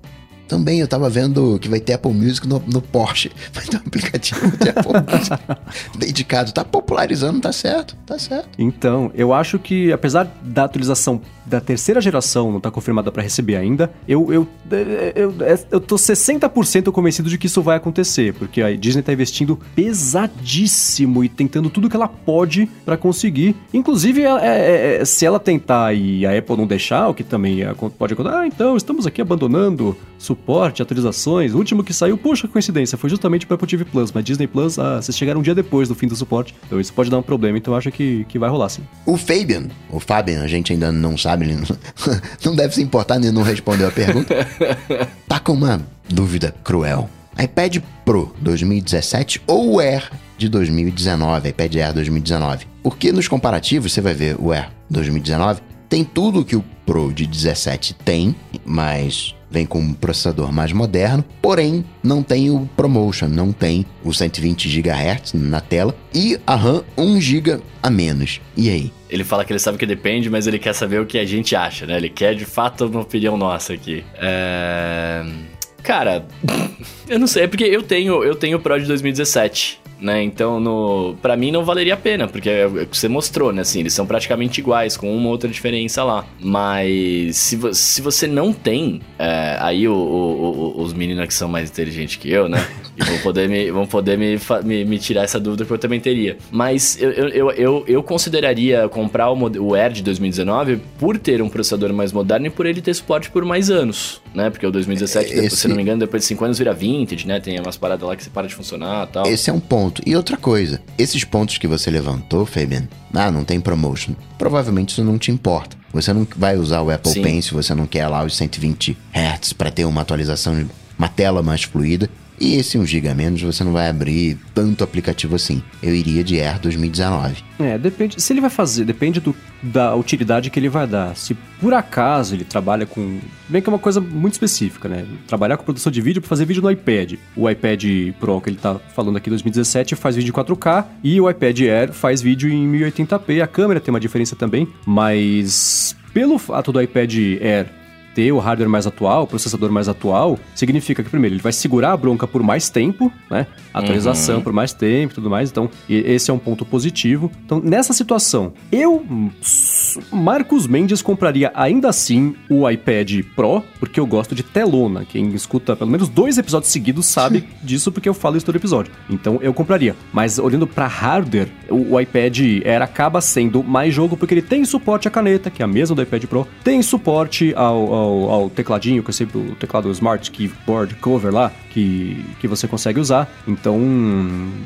Também eu tava vendo que vai ter Apple Music no, no Porsche. Vai ter um aplicativo de Apple Music dedicado. Tá popularizando, tá certo, tá certo. Então, eu acho que, apesar da atualização da terceira geração não tá confirmada para receber ainda, eu, eu, eu, eu, eu tô 60% convencido de que isso vai acontecer, porque a Disney tá investindo pesadíssimo e tentando tudo que ela pode para conseguir. Inclusive, é, é, se ela tentar e a Apple não deixar, o que também pode acontecer, ah, então estamos aqui abandonando suporte, atualizações. O último que saiu, puxa, coincidência, foi justamente para Apple TV Plus, mas Disney Plus, ah, vocês chegaram um dia depois do fim do suporte, então isso pode dar um problema, então eu acho que, que vai rolar sim. O Fabian, o Fabian, a gente ainda não sabe, ele não, não deve se importar, ele não respondeu a pergunta. tá com uma dúvida cruel. iPad Pro 2017 ou o Air de 2019, iPad Air 2019? Porque nos comparativos você vai ver o Air 2019 tem tudo que o Pro de 17 tem, mas vem com um processador mais moderno, porém não tem o ProMotion, não tem o 120 GHz na tela e a RAM 1 GB a menos. E aí? Ele fala que ele sabe que depende, mas ele quer saber o que a gente acha, né? Ele quer de fato uma opinião nossa aqui. É... Cara, eu não sei, é porque eu tenho, eu tenho o Pro de 2017 né? Então, no, para mim não valeria a pena, porque é o que você mostrou, né? Assim, eles são praticamente iguais, com uma outra diferença lá. Mas se, vo se você não tem, é, aí o, o, o, os meninos que são mais inteligentes que eu, né? E vão poder, me, vão poder me, me, me, tirar essa dúvida que eu também teria. Mas eu, eu, eu, eu consideraria comprar o, o Air de 2019 por ter um processador mais moderno e por ele ter suporte por mais anos, né? Porque o 2017, Esse... se não me engano, depois de 5 anos vira vintage, né? Tem umas paradas lá que você para de funcionar e tal. Esse é um ponto ponto. E outra coisa, esses pontos que você levantou, Fabian, ah, não tem promotion. Provavelmente isso não te importa. Você não vai usar o Apple Sim. Pencil, você não quer lá os 120 Hz para ter uma atualização, uma tela mais fluida. E esse 1 GB menos você não vai abrir tanto aplicativo assim. Eu iria de Air 2019. É, depende. Se ele vai fazer, depende do, da utilidade que ele vai dar. Se por acaso ele trabalha com. Bem que é uma coisa muito específica, né? Trabalhar com produção de vídeo para fazer vídeo no iPad. O iPad Pro que ele tá falando aqui 2017 faz vídeo em 4K e o iPad Air faz vídeo em 1080p. A câmera tem uma diferença também, mas pelo fato do iPad Air ter o hardware mais atual, o processador mais atual, significa que, primeiro, ele vai segurar a bronca por mais tempo, né? Atualização uhum. por mais tempo e tudo mais. Então, esse é um ponto positivo. Então, nessa situação, eu, Marcos Mendes, compraria ainda assim o iPad Pro, porque eu gosto de telona. Quem escuta pelo menos dois episódios seguidos sabe disso, porque eu falo isso todo episódio. Então, eu compraria. Mas olhando para hardware, o, o iPad Air acaba sendo mais jogo porque ele tem suporte à caneta, que é a mesma do iPad Pro, tem suporte ao, ao ao, ao tecladinho, que é sempre o teclado Smart Keyboard Cover lá, que, que você consegue usar. Então,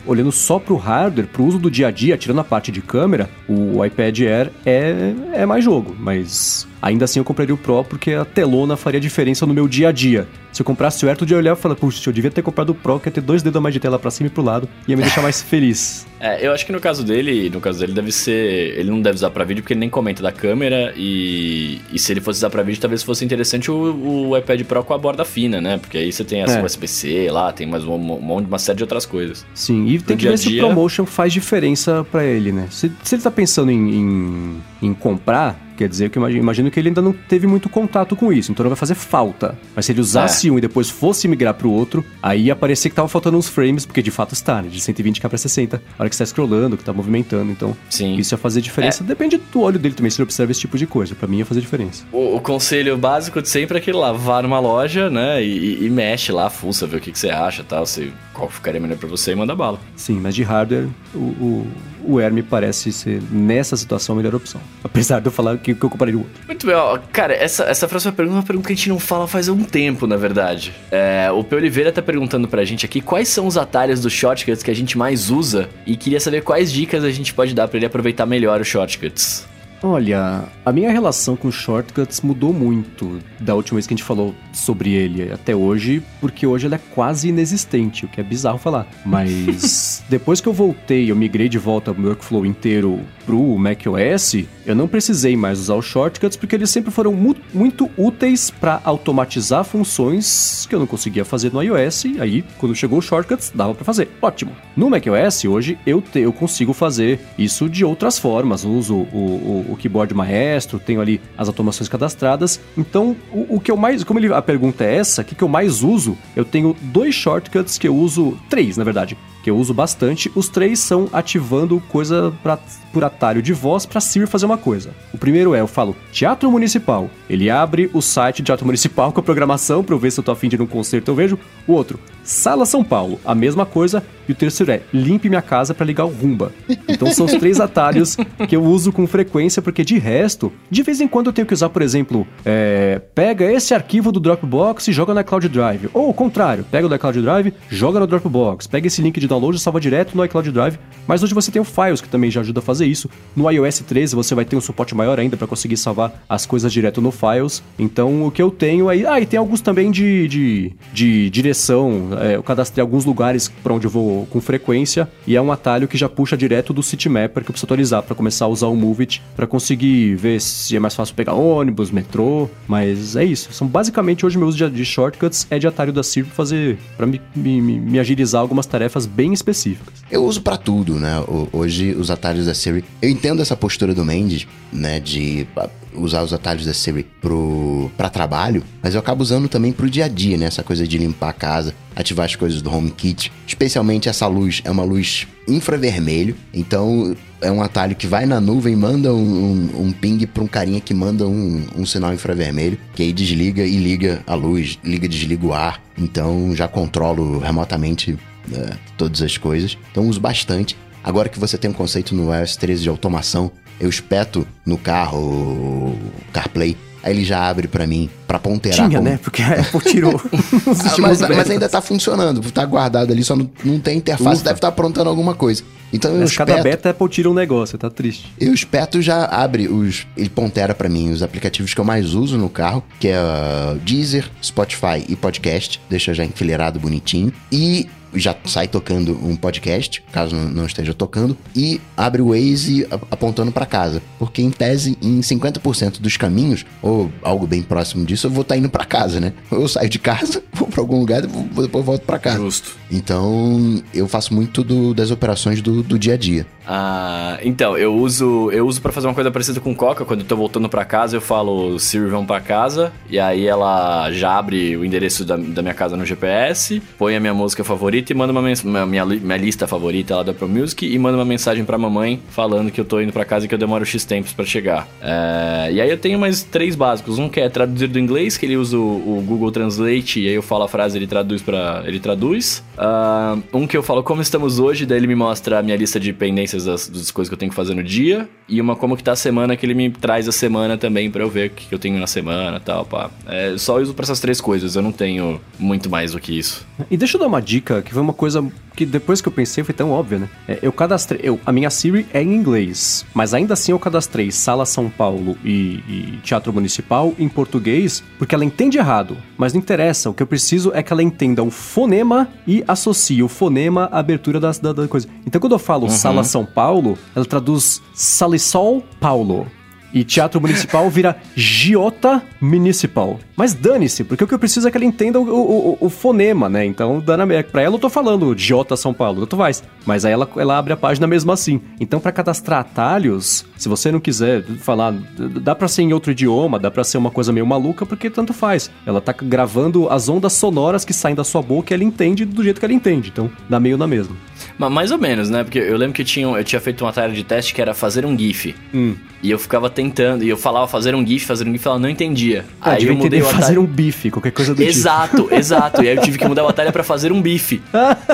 olhando só para o hardware, para o uso do dia a dia, tirando a parte de câmera, o iPad Air é, é mais jogo, mas ainda assim eu compraria o Pro porque a telona faria diferença no meu dia a dia. Se eu comprasse o Air, eu ia olhar e falar, puxa, eu devia ter comprado o Pro, que ia ter dois dedos a mais de tela para cima e pro lado, ia me deixar mais feliz. É, eu acho que no caso dele, no caso dele deve ser, ele não deve usar para vídeo porque ele nem comenta da câmera e, e se ele fosse usar para vídeo, talvez fosse interessante o, o, iPad Pro com a borda fina, né? Porque aí você tem essa é. USB-C lá, tem mais uma, uma, uma série de outras coisas. Sim, e tem no que ver se o ProMotion faz diferença para ele, né? Se, se ele tá pensando em, em, em comprar, Quer dizer que eu imagino que ele ainda não teve muito contato com isso, então não vai fazer falta. Mas se ele usasse é. um e depois fosse migrar pro outro, aí ia parecer que tava faltando uns frames, porque de fato está, né? De 120k pra 60. A hora que você tá scrollando, que tá movimentando. Então, Sim. isso ia fazer diferença. É. Depende do olho dele também, se ele observa esse tipo de coisa. Pra mim ia fazer diferença. O, o conselho básico de sempre é que lá, vá numa loja, né? E, e, mexe lá, fuça, vê o que, que você acha tal. Se, qual ficaria melhor pra você e manda bala. Sim, mas de hardware, o, o, o Air me parece ser, nessa situação, a melhor opção. Apesar de eu falar que, que o outro. Muito bem, ó. Cara, essa, essa próxima pergunta é uma pergunta que a gente não fala faz um tempo, na verdade. É, o P. Oliveira tá perguntando pra gente aqui quais são os atalhos dos shortcuts que a gente mais usa e queria saber quais dicas a gente pode dar para ele aproveitar melhor os shortcuts. Olha, a minha relação com shortcuts mudou muito da última vez que a gente falou sobre ele até hoje, porque hoje ele é quase inexistente, o que é bizarro falar. Mas depois que eu voltei, eu migrei de volta o workflow inteiro pro macOS, eu não precisei mais usar os shortcuts porque eles sempre foram mu muito úteis para automatizar funções que eu não conseguia fazer no iOS. E aí, quando chegou o shortcuts, dava para fazer. Ótimo. No macOS, hoje, eu, te, eu consigo fazer isso de outras formas. Eu uso o, o, o keyboard maestro, tenho ali as automações cadastradas. Então, o, o que eu mais. Como ele, a pergunta é essa, o que, que eu mais uso? Eu tenho dois shortcuts que eu uso, três, na verdade que eu uso bastante. Os três são ativando coisa pra, por atalho de voz para Siri fazer uma coisa. O primeiro é, eu falo Teatro Municipal. Ele abre o site de Teatro Municipal com a programação para eu ver se eu tô afim de ir num concerto, eu vejo. O outro, Sala São Paulo, a mesma coisa. E o terceiro é limpe minha casa para ligar o Rumba. Então são os três atalhos que eu uso com frequência, porque de resto, de vez em quando eu tenho que usar, por exemplo, é, pega esse arquivo do Dropbox e joga na Cloud Drive. Ou o contrário, pega o da Cloud Drive, joga no Dropbox. Pega esse link de download salva direto no iCloud Drive. Mas hoje você tem o Files, que também já ajuda a fazer isso. No iOS 13 você vai ter um suporte maior ainda para conseguir salvar as coisas direto no Files. Então o que eu tenho aí. Ah, e tem alguns também de, de, de direção. É, eu cadastrei alguns lugares para onde eu vou com frequência. E é um atalho que já puxa direto do Citymapper que eu preciso atualizar para começar a usar o Movit para conseguir ver se é mais fácil pegar ônibus, metrô. Mas é isso. São basicamente hoje meus de, de shortcuts é de atalho da Siri pra fazer. para me, me, me agilizar algumas tarefas bem específicas. Eu uso para tudo, né? Hoje os atalhos da Siri. Eu entendo essa postura do Mendes, né? De usar os atalhos da Siri pro para trabalho, mas eu acabo usando também pro dia a dia, né? Essa coisa de limpar a casa, ativar as coisas do HomeKit, especialmente essa luz é uma luz infravermelho, então é um atalho que vai na nuvem, manda um, um, um ping para um carinha que manda um, um, sinal infravermelho, que aí desliga e liga a luz, liga e desliga o ar. Então já controlo remotamente né, todas as coisas. Então uso bastante. Agora que você tem um conceito no iOS 13 de automação, eu espeto no carro CarPlay Aí ele já abre para mim, para ponteirar. Tinha, como... né? Porque a Apple tirou. ah, mas, mas, ainda tá funcionando, tá guardado ali, só não, não tem interface, Ufa. deve estar tá aprontando alguma coisa. Então Mas cada espeto, beta a Apple tira um negócio, tá triste. Eu espeto já abre os. Ele pontera para mim os aplicativos que eu mais uso no carro, que é uh, Deezer, Spotify e Podcast. Deixa já enfileirado bonitinho. E já sai tocando um podcast, caso não esteja tocando, e abre o Waze apontando para casa. Porque, em tese, em 50% dos caminhos, ou algo bem próximo disso, eu vou estar tá indo para casa, né? Eu saio de casa, vou para algum lugar depois volto para casa. Justo. Então, eu faço muito do, das operações do, do dia a dia. Ah, então, eu uso eu uso para fazer uma coisa parecida com Coca. Quando eu tô voltando para casa, eu falo Siri, vamos pra casa. E aí ela já abre o endereço da, da minha casa no GPS, põe a minha música favorita e manda uma minha, minha, minha lista favorita lá da Pro Music e manda uma mensagem pra mamãe falando que eu tô indo para casa e que eu demoro X tempos para chegar. É, e aí eu tenho mais três básicos. Um que é traduzir do inglês, que ele usa o, o Google Translate e aí eu falo a frase ele traduz para ele traduz. Uh, um que eu falo como estamos hoje, daí ele me mostra a minha lista de pendências das, das coisas que eu tenho que fazer no dia. E uma como que tá a semana, que ele me traz a semana também para eu ver o que eu tenho na semana e tal, pá. É, só uso pra essas três coisas, eu não tenho muito mais do que isso. E deixa eu dar uma dica, que foi uma coisa que depois que eu pensei foi tão óbvia, né? É, eu cadastrei. Eu, a minha Siri é em inglês, mas ainda assim eu cadastrei Sala São Paulo e, e, Teatro Municipal em português, porque ela entende errado. Mas não interessa, o que eu preciso é que ela entenda o fonema e associe o fonema à abertura da, da, da coisa. Então quando eu falo uhum. Sala São Paulo, ela traduz Salisol Paulo. E teatro municipal vira Giota Municipal. Mas dane-se, porque o que eu preciso é que ela entenda o, o, o, o fonema, né? Então, dana, pra ela eu tô falando Giota São Paulo, tanto faz. Mas aí ela, ela abre a página mesmo assim. Então, para cadastrar atalhos, se você não quiser falar, dá pra ser em outro idioma, dá pra ser uma coisa meio maluca, porque tanto faz. Ela tá gravando as ondas sonoras que saem da sua boca e ela entende do jeito que ela entende. Então, dá meio na mesma. Mas mais ou menos, né? Porque eu lembro que tinha, eu tinha feito uma tarefa de teste que era fazer um GIF. Hum. E eu ficava tentando, e eu falava fazer um GIF, fazer um GIF, ela não entendia. Ah, aí eu mudei o atalho... fazer um bife, qualquer coisa do Exato, tipo. exato. E aí eu tive que mudar o atalho para fazer um bife.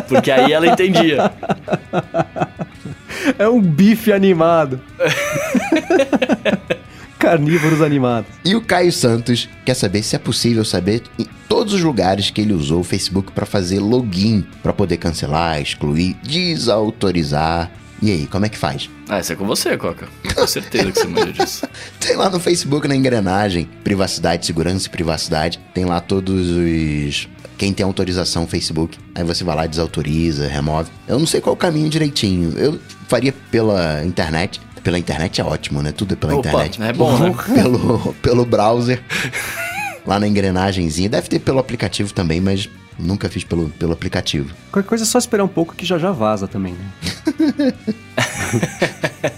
Porque aí ela entendia. É um bife animado. Carnívoros animados. E o Caio Santos quer saber se é possível saber em todos os lugares que ele usou o Facebook para fazer login, para poder cancelar, excluir, desautorizar. E aí, como é que faz? Ah, isso é com você, Coca. Com certeza que você manja disso. Tem lá no Facebook, na engrenagem, privacidade, segurança e privacidade. Tem lá todos os quem tem autorização Facebook. Aí você vai lá, desautoriza, remove. Eu não sei qual o caminho direitinho. Eu faria pela internet. Pela internet é ótimo, né? Tudo é pela Opa, internet. É bom, né? Pelo, pelo browser. lá na engrenagemzinha. Deve ter pelo aplicativo também, mas nunca fiz pelo, pelo aplicativo. Qualquer coisa é só esperar um pouco que já já vaza também, né?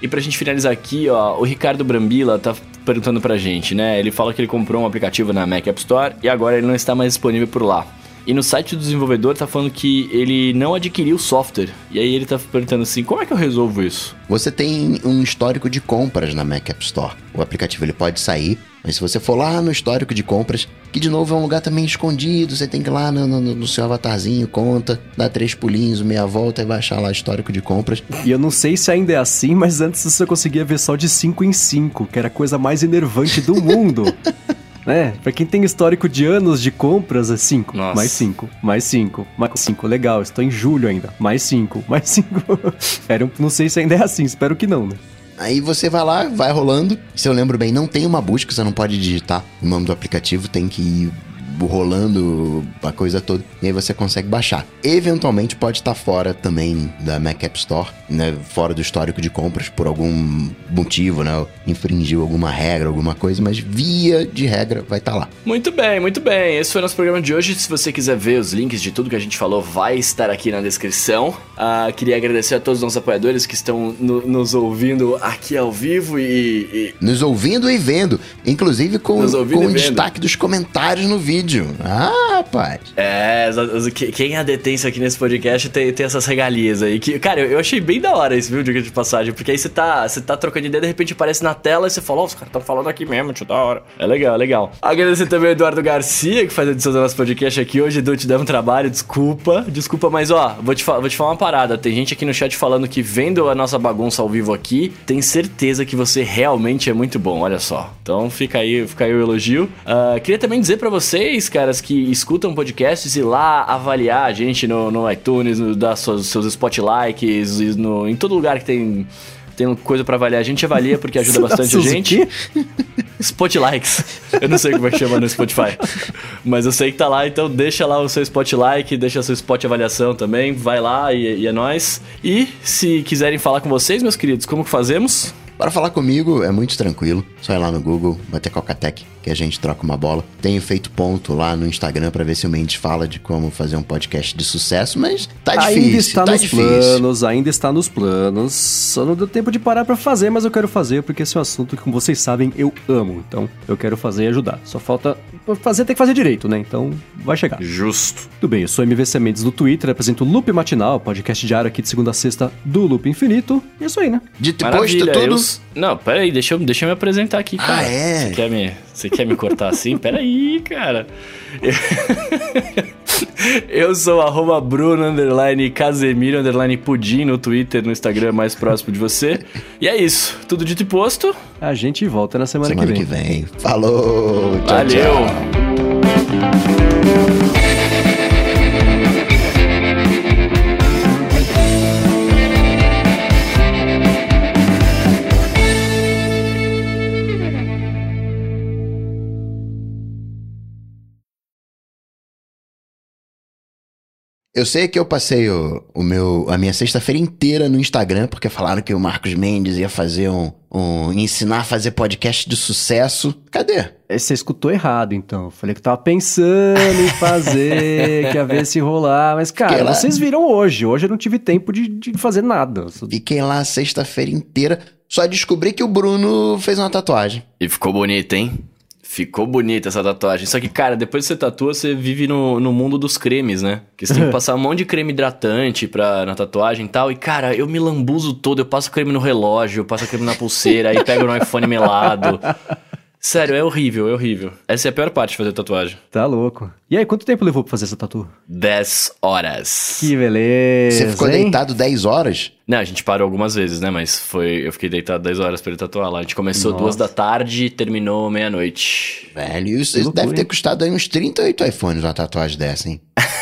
e pra gente finalizar aqui, ó, o Ricardo Brambila tá perguntando pra gente, né? Ele fala que ele comprou um aplicativo na Mac App Store e agora ele não está mais disponível por lá. E no site do desenvolvedor tá falando que ele não adquiriu o software. E aí ele tá perguntando assim: como é que eu resolvo isso? Você tem um histórico de compras na Mac App Store. O aplicativo ele pode sair, mas se você for lá no histórico de compras, que de novo é um lugar também escondido, você tem que ir lá no, no, no seu avatarzinho, conta, dá três pulinhos, meia volta e baixar lá histórico de compras. E eu não sei se ainda é assim, mas antes você conseguia ver só de 5 em 5, que era a coisa mais enervante do mundo. né? Pra quem tem histórico de anos de compras, é 5, mais 5, mais 5, mais 5. Legal, estou em julho ainda. Mais 5, mais 5. não sei se ainda é assim, espero que não, né? Aí você vai lá, vai rolando. Se eu lembro bem, não tem uma busca, você não pode digitar o nome do aplicativo, tem que ir rolando a coisa toda, e aí você consegue baixar. Eventualmente pode estar fora também da Mac App Store, né, fora do histórico de compras por algum motivo, né, infringiu alguma regra, alguma coisa, mas via de regra vai estar lá. Muito bem, muito bem. Esse foi o nosso programa de hoje. Se você quiser ver os links de tudo que a gente falou, vai estar aqui na descrição. Uh, queria agradecer a todos os nossos apoiadores que estão no, nos ouvindo aqui ao vivo e, e, Nos ouvindo e vendo. Inclusive com, com o destaque dos comentários no vídeo vídeo. Ah, rapaz. É, quem é detência aqui nesse podcast tem, tem essas regalias aí. Que, cara, eu, achei bem da hora esse vídeo de passagem, porque aí você tá, você tá trocando ideia, de repente aparece na tela e você fala, ó, oh, os caras estão falando aqui mesmo, tio, da hora. É legal, é legal. Agradecer também ao Eduardo Garcia, que faz a edição do nosso podcast aqui hoje. Edu, te deu um trabalho, desculpa. Desculpa, mas ó, vou te, vou te falar uma parada. Tem gente aqui no chat falando que vendo a nossa bagunça ao vivo aqui, tem certeza que você realmente é muito bom, olha só. Então fica aí, fica aí o elogio. Uh, queria também dizer para vocês, caras, que escutam podcasts, ir lá avaliar a gente no, no iTunes, no, dar seus, seus spotlikes, no, em todo lugar que tem tem coisa para avaliar. A gente avalia porque ajuda bastante a gente. Spotlikes. Eu não sei como é que chama no Spotify. Mas eu sei que tá lá, então deixa lá o seu Spotlike, deixa seu spot avaliação também. Vai lá e, e é nóis. E se quiserem falar com vocês, meus queridos, como que fazemos? Para falar comigo é muito tranquilo, só ir lá no Google, bater Cocatec, que a gente troca uma bola. Tenho feito ponto lá no Instagram para ver se o Mendes fala de como fazer um podcast de sucesso, mas tá difícil. Ainda está tá nos difícil. planos, ainda está nos planos. Só não deu tempo de parar para fazer, mas eu quero fazer porque esse é um assunto que, como vocês sabem, eu amo. Então eu quero fazer e ajudar. Só falta fazer, tem que fazer direito, né? Então vai chegar. Justo. Tudo bem, eu sou MVC Mendes no Twitter, apresento o Loop Matinal, podcast diário aqui de segunda a sexta do Loop Infinito. E é isso aí, né? Dito posto tudo. Eu não, peraí, deixa eu, deixa eu me apresentar aqui, cara. Ah, é? Você quer me, você quer me cortar assim? Peraí, cara. Eu sou arroba Bruno, underline Casemiro, underline Pudim no Twitter, no Instagram mais próximo de você. E é isso. Tudo dito e posto. A gente volta na semana, semana que vem. Semana que vem. Falou. Tchau, Valeu. Tchau. Eu sei que eu passei o, o meu, a minha sexta-feira inteira no Instagram, porque falaram que o Marcos Mendes ia fazer um, um. ensinar a fazer podcast de sucesso. Cadê? É, você escutou errado, então. Falei que tava pensando em fazer, que ia ver se rolar. Mas, cara, vocês viram hoje. Hoje eu não tive tempo de, de fazer nada. Fiquei lá a sexta-feira inteira. Só descobri que o Bruno fez uma tatuagem. E ficou bonito, hein? Ficou bonita essa tatuagem. Só que, cara, depois que você tatua, você vive no, no mundo dos cremes, né? Que você tem que passar um monte de creme hidratante pra, na tatuagem e tal. E, cara, eu me lambuzo todo. Eu passo creme no relógio, eu passo creme na pulseira, aí pego no iPhone melado. Sério, é horrível, é horrível. Essa é a pior parte de fazer tatuagem. Tá louco. E aí, quanto tempo levou pra fazer essa tatu? 10 horas. Que beleza. Você ficou hein? deitado 10 horas? Não, a gente parou algumas vezes, né? Mas foi. Eu fiquei deitado 10 horas pra ele tatuar lá. A gente começou Nossa. duas da tarde e terminou meia-noite. Velho, isso, isso deve ter custado aí uns 38 iPhones uma tatuagem dessa, hein?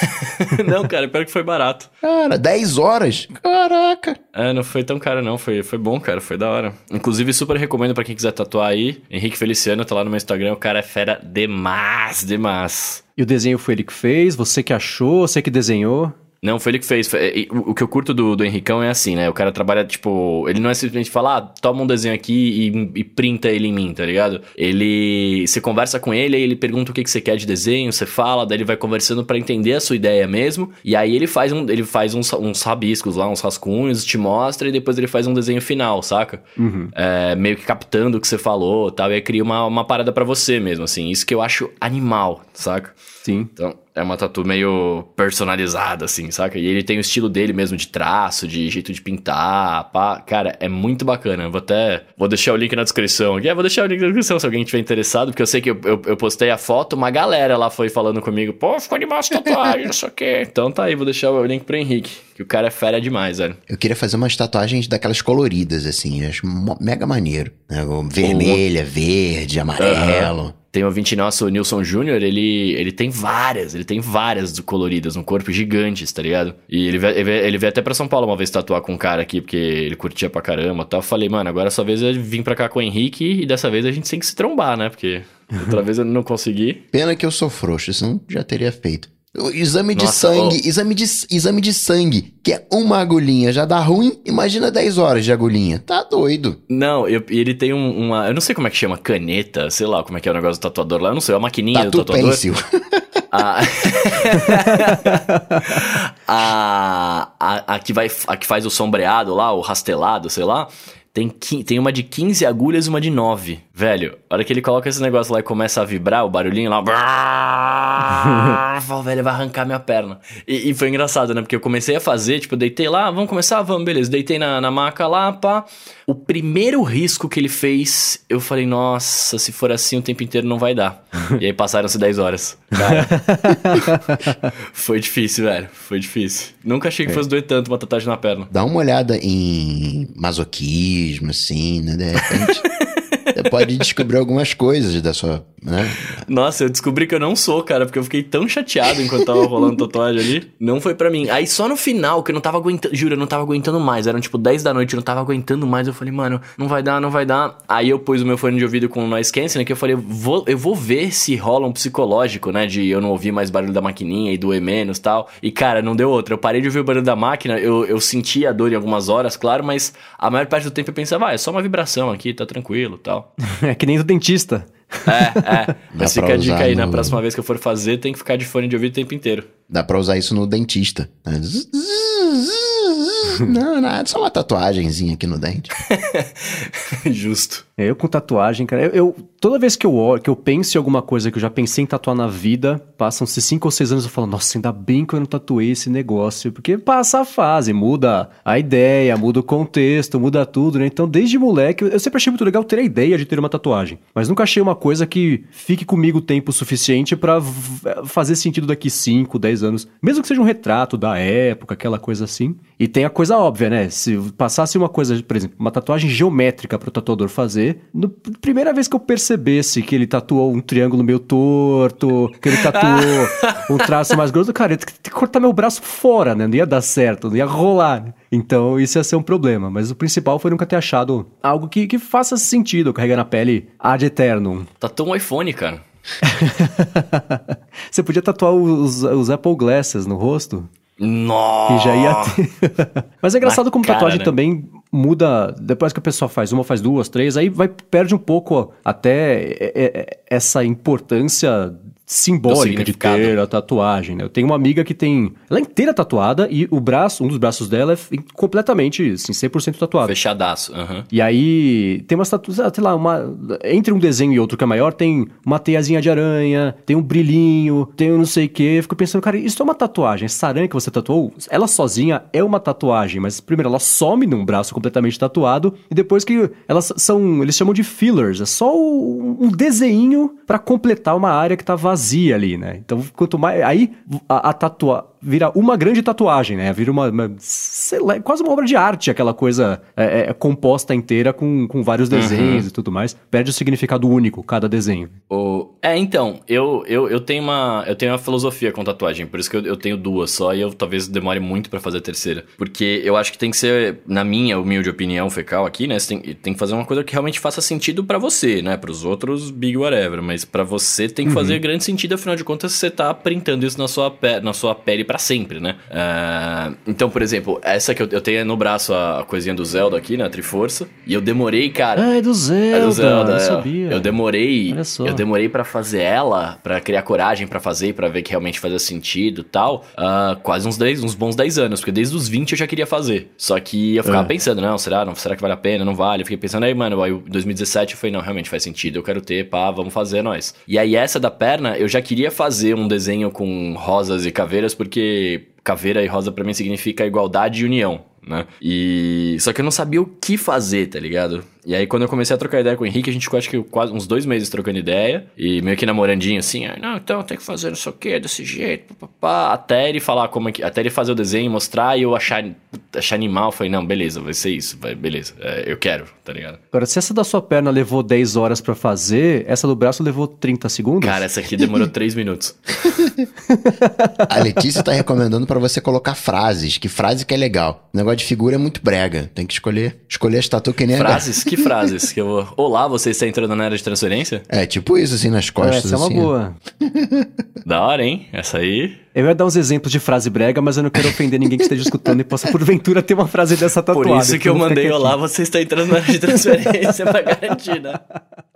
não, cara, pior que foi barato. Cara, 10 horas? Caraca. É, não foi tão caro não, foi, foi bom, cara, foi da hora. Inclusive, super recomendo para quem quiser tatuar aí. Henrique Feliciano tá lá no meu Instagram, o cara é fera demais, demais. E o desenho foi ele que fez? Você que achou? Você que desenhou? Não, foi ele que fez. O que eu curto do, do Henricão é assim, né? O cara trabalha, tipo. Ele não é simplesmente falar, ah, toma um desenho aqui e, e, printa ele em mim, tá ligado? Ele. Você conversa com ele, aí ele pergunta o que, que você quer de desenho, você fala, daí ele vai conversando para entender a sua ideia mesmo. E aí ele faz, um, ele faz uns, uns rabiscos lá, uns rascunhos, te mostra e depois ele faz um desenho final, saca? Uhum. É, meio que captando o que você falou tal. E aí cria uma, uma parada para você mesmo, assim. Isso que eu acho animal, saca? Sim. Então. É uma tatu meio personalizada, assim, saca? E ele tem o estilo dele mesmo de traço, de jeito de pintar, pá. Cara, é muito bacana. Vou até. Vou deixar o link na descrição aqui. É, vou deixar o link na descrição se alguém tiver interessado, porque eu sei que eu, eu, eu postei a foto, uma galera lá foi falando comigo, pô, ficou essa tatuagem, não sei o quê. Então tá aí, vou deixar o link pro Henrique, que o cara é fera demais, velho. Eu queria fazer umas tatuagens daquelas coloridas, assim, acho mega maneiro. Né? Vermelha, verde, amarelo. Tem um ouvinte nosso, o Nilson Júnior, ele, ele tem várias, ele tem várias coloridas no corpo gigantes, tá ligado? E ele veio, ele veio- até pra São Paulo uma vez tatuar com um cara aqui, porque ele curtia pra caramba e tal. Eu falei, mano, agora só vez eu vim pra cá com o Henrique e dessa vez a gente tem que se trombar, né? Porque outra vez eu não consegui. Pena que eu sou frouxo, senão já teria feito. Exame de Nossa, sangue, exame, de, exame de sangue, que é uma agulhinha, já dá ruim. Imagina 10 horas de agulhinha. Tá doido. Não, eu- ele tem um- uma. Eu não sei como é que chama, caneta, sei lá como é que é o negócio do tatuador lá. Eu não sei, é a maquininha do Tatu tatuador. pencil. A... a, a, a, que vai, a que faz o sombreado lá, o rastelado, sei lá, tem, tem uma de 15 agulhas e uma de 9. Velho, a hora que ele coloca esse negócio lá e começa a vibrar, o barulhinho lá. Eu falo, velho, vai arrancar minha perna. E, e foi engraçado, né? Porque eu comecei a fazer, tipo, eu deitei lá, vamos começar? Vamos, beleza. Deitei na, na maca lá, pá. O primeiro risco que ele fez, eu falei, nossa, se for assim o tempo inteiro não vai dar. e aí passaram-se 10 horas. Cara, foi difícil, velho. Foi difícil. Nunca achei que fosse doer tanto uma tatuagem na perna. Dá uma olhada em masoquismo, assim, né? De repente. Você pode descobrir algumas coisas da sua. Né? Nossa, eu descobri que eu não sou, cara, porque eu fiquei tão chateado enquanto tava rolando tatuagem ali. Não foi pra mim. Aí só no final, que eu não tava aguentando, juro, eu não tava aguentando mais. Eram tipo 10 da noite, eu não tava aguentando mais. Eu falei, mano, não vai dar, não vai dar. Aí eu pus o meu fone de ouvido com o noise canceling, que eu falei, vou, eu vou ver se rola um psicológico, né? De eu não ouvir mais barulho da maquininha e doer menos e tal. E cara, não deu outra. Eu parei de ouvir o barulho da máquina, eu, eu senti a dor em algumas horas, claro, mas a maior parte do tempo eu pensava, ah, é só uma vibração aqui, tá tranquilo tal. É que nem do dentista. É, é. Mas fica a dica aí, na no- próxima vez que eu for fazer, tem que ficar de fone de ouvido o tempo inteiro. Dá pra usar isso no dentista. né? Não, nada, só uma tatuagenzinha aqui no dente. Justo. É, Eu com tatuagem, cara, eu, eu- toda vez que eu olho, que eu penso em alguma coisa que eu já pensei em tatuar na vida, passam-se cinco ou seis anos eu falo, nossa, ainda bem que eu não tatuei esse negócio, porque passa a fase, muda a ideia, muda o contexto, muda tudo, né? Então, desde moleque, eu- sempre achei muito legal ter a ideia de ter uma tatuagem, mas nunca achei uma coisa que fique comigo o tempo suficiente pra v- fazer sentido daqui 5, 10 anos, mesmo que seja um retrato da época, aquela coisa assim. E tem a coisa óbvia, né? Se passasse uma coisa, por exemplo, uma tatuagem geométrica pro tatuador fazer, primeira vez que eu percebesse que ele tatuou um triângulo meio torto, que ele tatuou um traço mais grosso, cara, eu ia ter que cortar meu braço fora, né? Não ia dar certo, não ia rolar. né? Então isso ia ser um problema. Mas o principal foi nunca ter achado algo que, que faça sentido carregar na pele ad eternum. Tatuou um iPhone, cara. Você podia tatuar os, os Apple Glasses no rosto? Nossa! Que já ia ter. Mas é engraçado Na como cara, tatuagem né? também muda. Depois que a pessoa faz uma, faz duas, três, aí vai perde um pouco até é, é, essa importância simbólica de ter a tatuagem, né? Eu tenho uma amiga que tem. Ela é inteira tatuada e o braço, um dos braços dela é completamente, assim, 100% tatuado. Fechadaço. aham. E aí tem umas tatuagens, sei lá, uma, entre um desenho e outro que é maior, tem uma teiazinha de aranha, tem um brilhinho, tem um não sei o quê. Eu fico pensando, cara, isso é uma tatuagem. Essa aranha que você tatuou, ela sozinha é uma tatuagem, mas primeiro ela some num braço completamente tatuado e depois que elas são, eles chamam de fillers, é só um desenho pra completar uma área que tá vazia ali, né? Então, quanto mais aí a, a vira uma grande tatuagem, né? Vira uma, uma- lá, é quase uma obra de arte, aquela coisa é, é, composta inteira com, com vários desenhos e tudo mais. Perde o significado único, cada desenho. O... É, então, eu, eu, eu tenho uma eu tenho uma filosofia com tatuagem, por isso que eu, eu tenho duas só e eu talvez demore muito pra fazer a terceira. Porque eu acho que tem que ser, na minha humilde opinião fecal aqui, né? Você tem, tem que fazer uma coisa que realmente faça sentido pra você, né? Pros outros, big whatever. Mas pra você tem que fazer grande sentido, afinal de contas, você tá printando isso na sua, pe na sua pele pra sempre, né? Uh, então, por exemplo, essa que eu, eu tenho no braço a, a coisinha do Zelda aqui, né? A Triforça. E eu demorei, cara. Ah, é do Zelda. É do Zelda, eu é. sabia. Eu demorei. Eu demorei para fazer ela, para criar coragem para fazer pra ver que realmente fazia sentido tal. Uh, quase uns 10, uns bons 10 anos, porque desde os 20 eu já queria fazer. Só que eu ficava é. pensando, não, será? Não, será que vale a pena? Não vale? Eu fiquei pensando, aí, mano, aí em 2017 eu falei, não, realmente faz sentido, eu quero ter, pá, vamos fazer nós. E aí essa da perna, eu já queria fazer um desenho com rosas e caveiras, porque caveira e rosa para mim significa igualdade e união né? E só que eu não sabia o que fazer, tá ligado? E aí quando eu comecei a trocar ideia com o Henrique, a gente ficou acho que quase uns dois meses trocando ideia e meio que namorandinho assim, ah, não, então tem que fazer não sei o que, desse jeito, papá, até ele falar como é que, até ele fazer o desenho, mostrar e eu achar, achar animal, eu falei, não, beleza, vai ser isso, vai, beleza, é, eu quero, tá ligado? Agora, se essa da sua perna levou 10 horas para fazer, essa do braço levou 30 segundos? Cara, essa aqui demorou 3 minutos. a Letícia tá recomendando para você colocar frases, que frase que é legal. O negócio negócio de figura é muito brega. Tem que escolher. Escolher a tatu que nem Frases? Que frases? Que eu vou... Olá, você está entrando na área de transferência? É, tipo isso, assim, nas costas. essa assim. é uma boa. da hora, hein? Essa aí. Eu ia dar uns exemplos de frase brega, mas eu não quero ofender ninguém que esteja escutando e possa, porventura, ter uma frase dessa tatuada. Por isso que eu mandei olá, você está entrando na área de transferência pra garantir, né?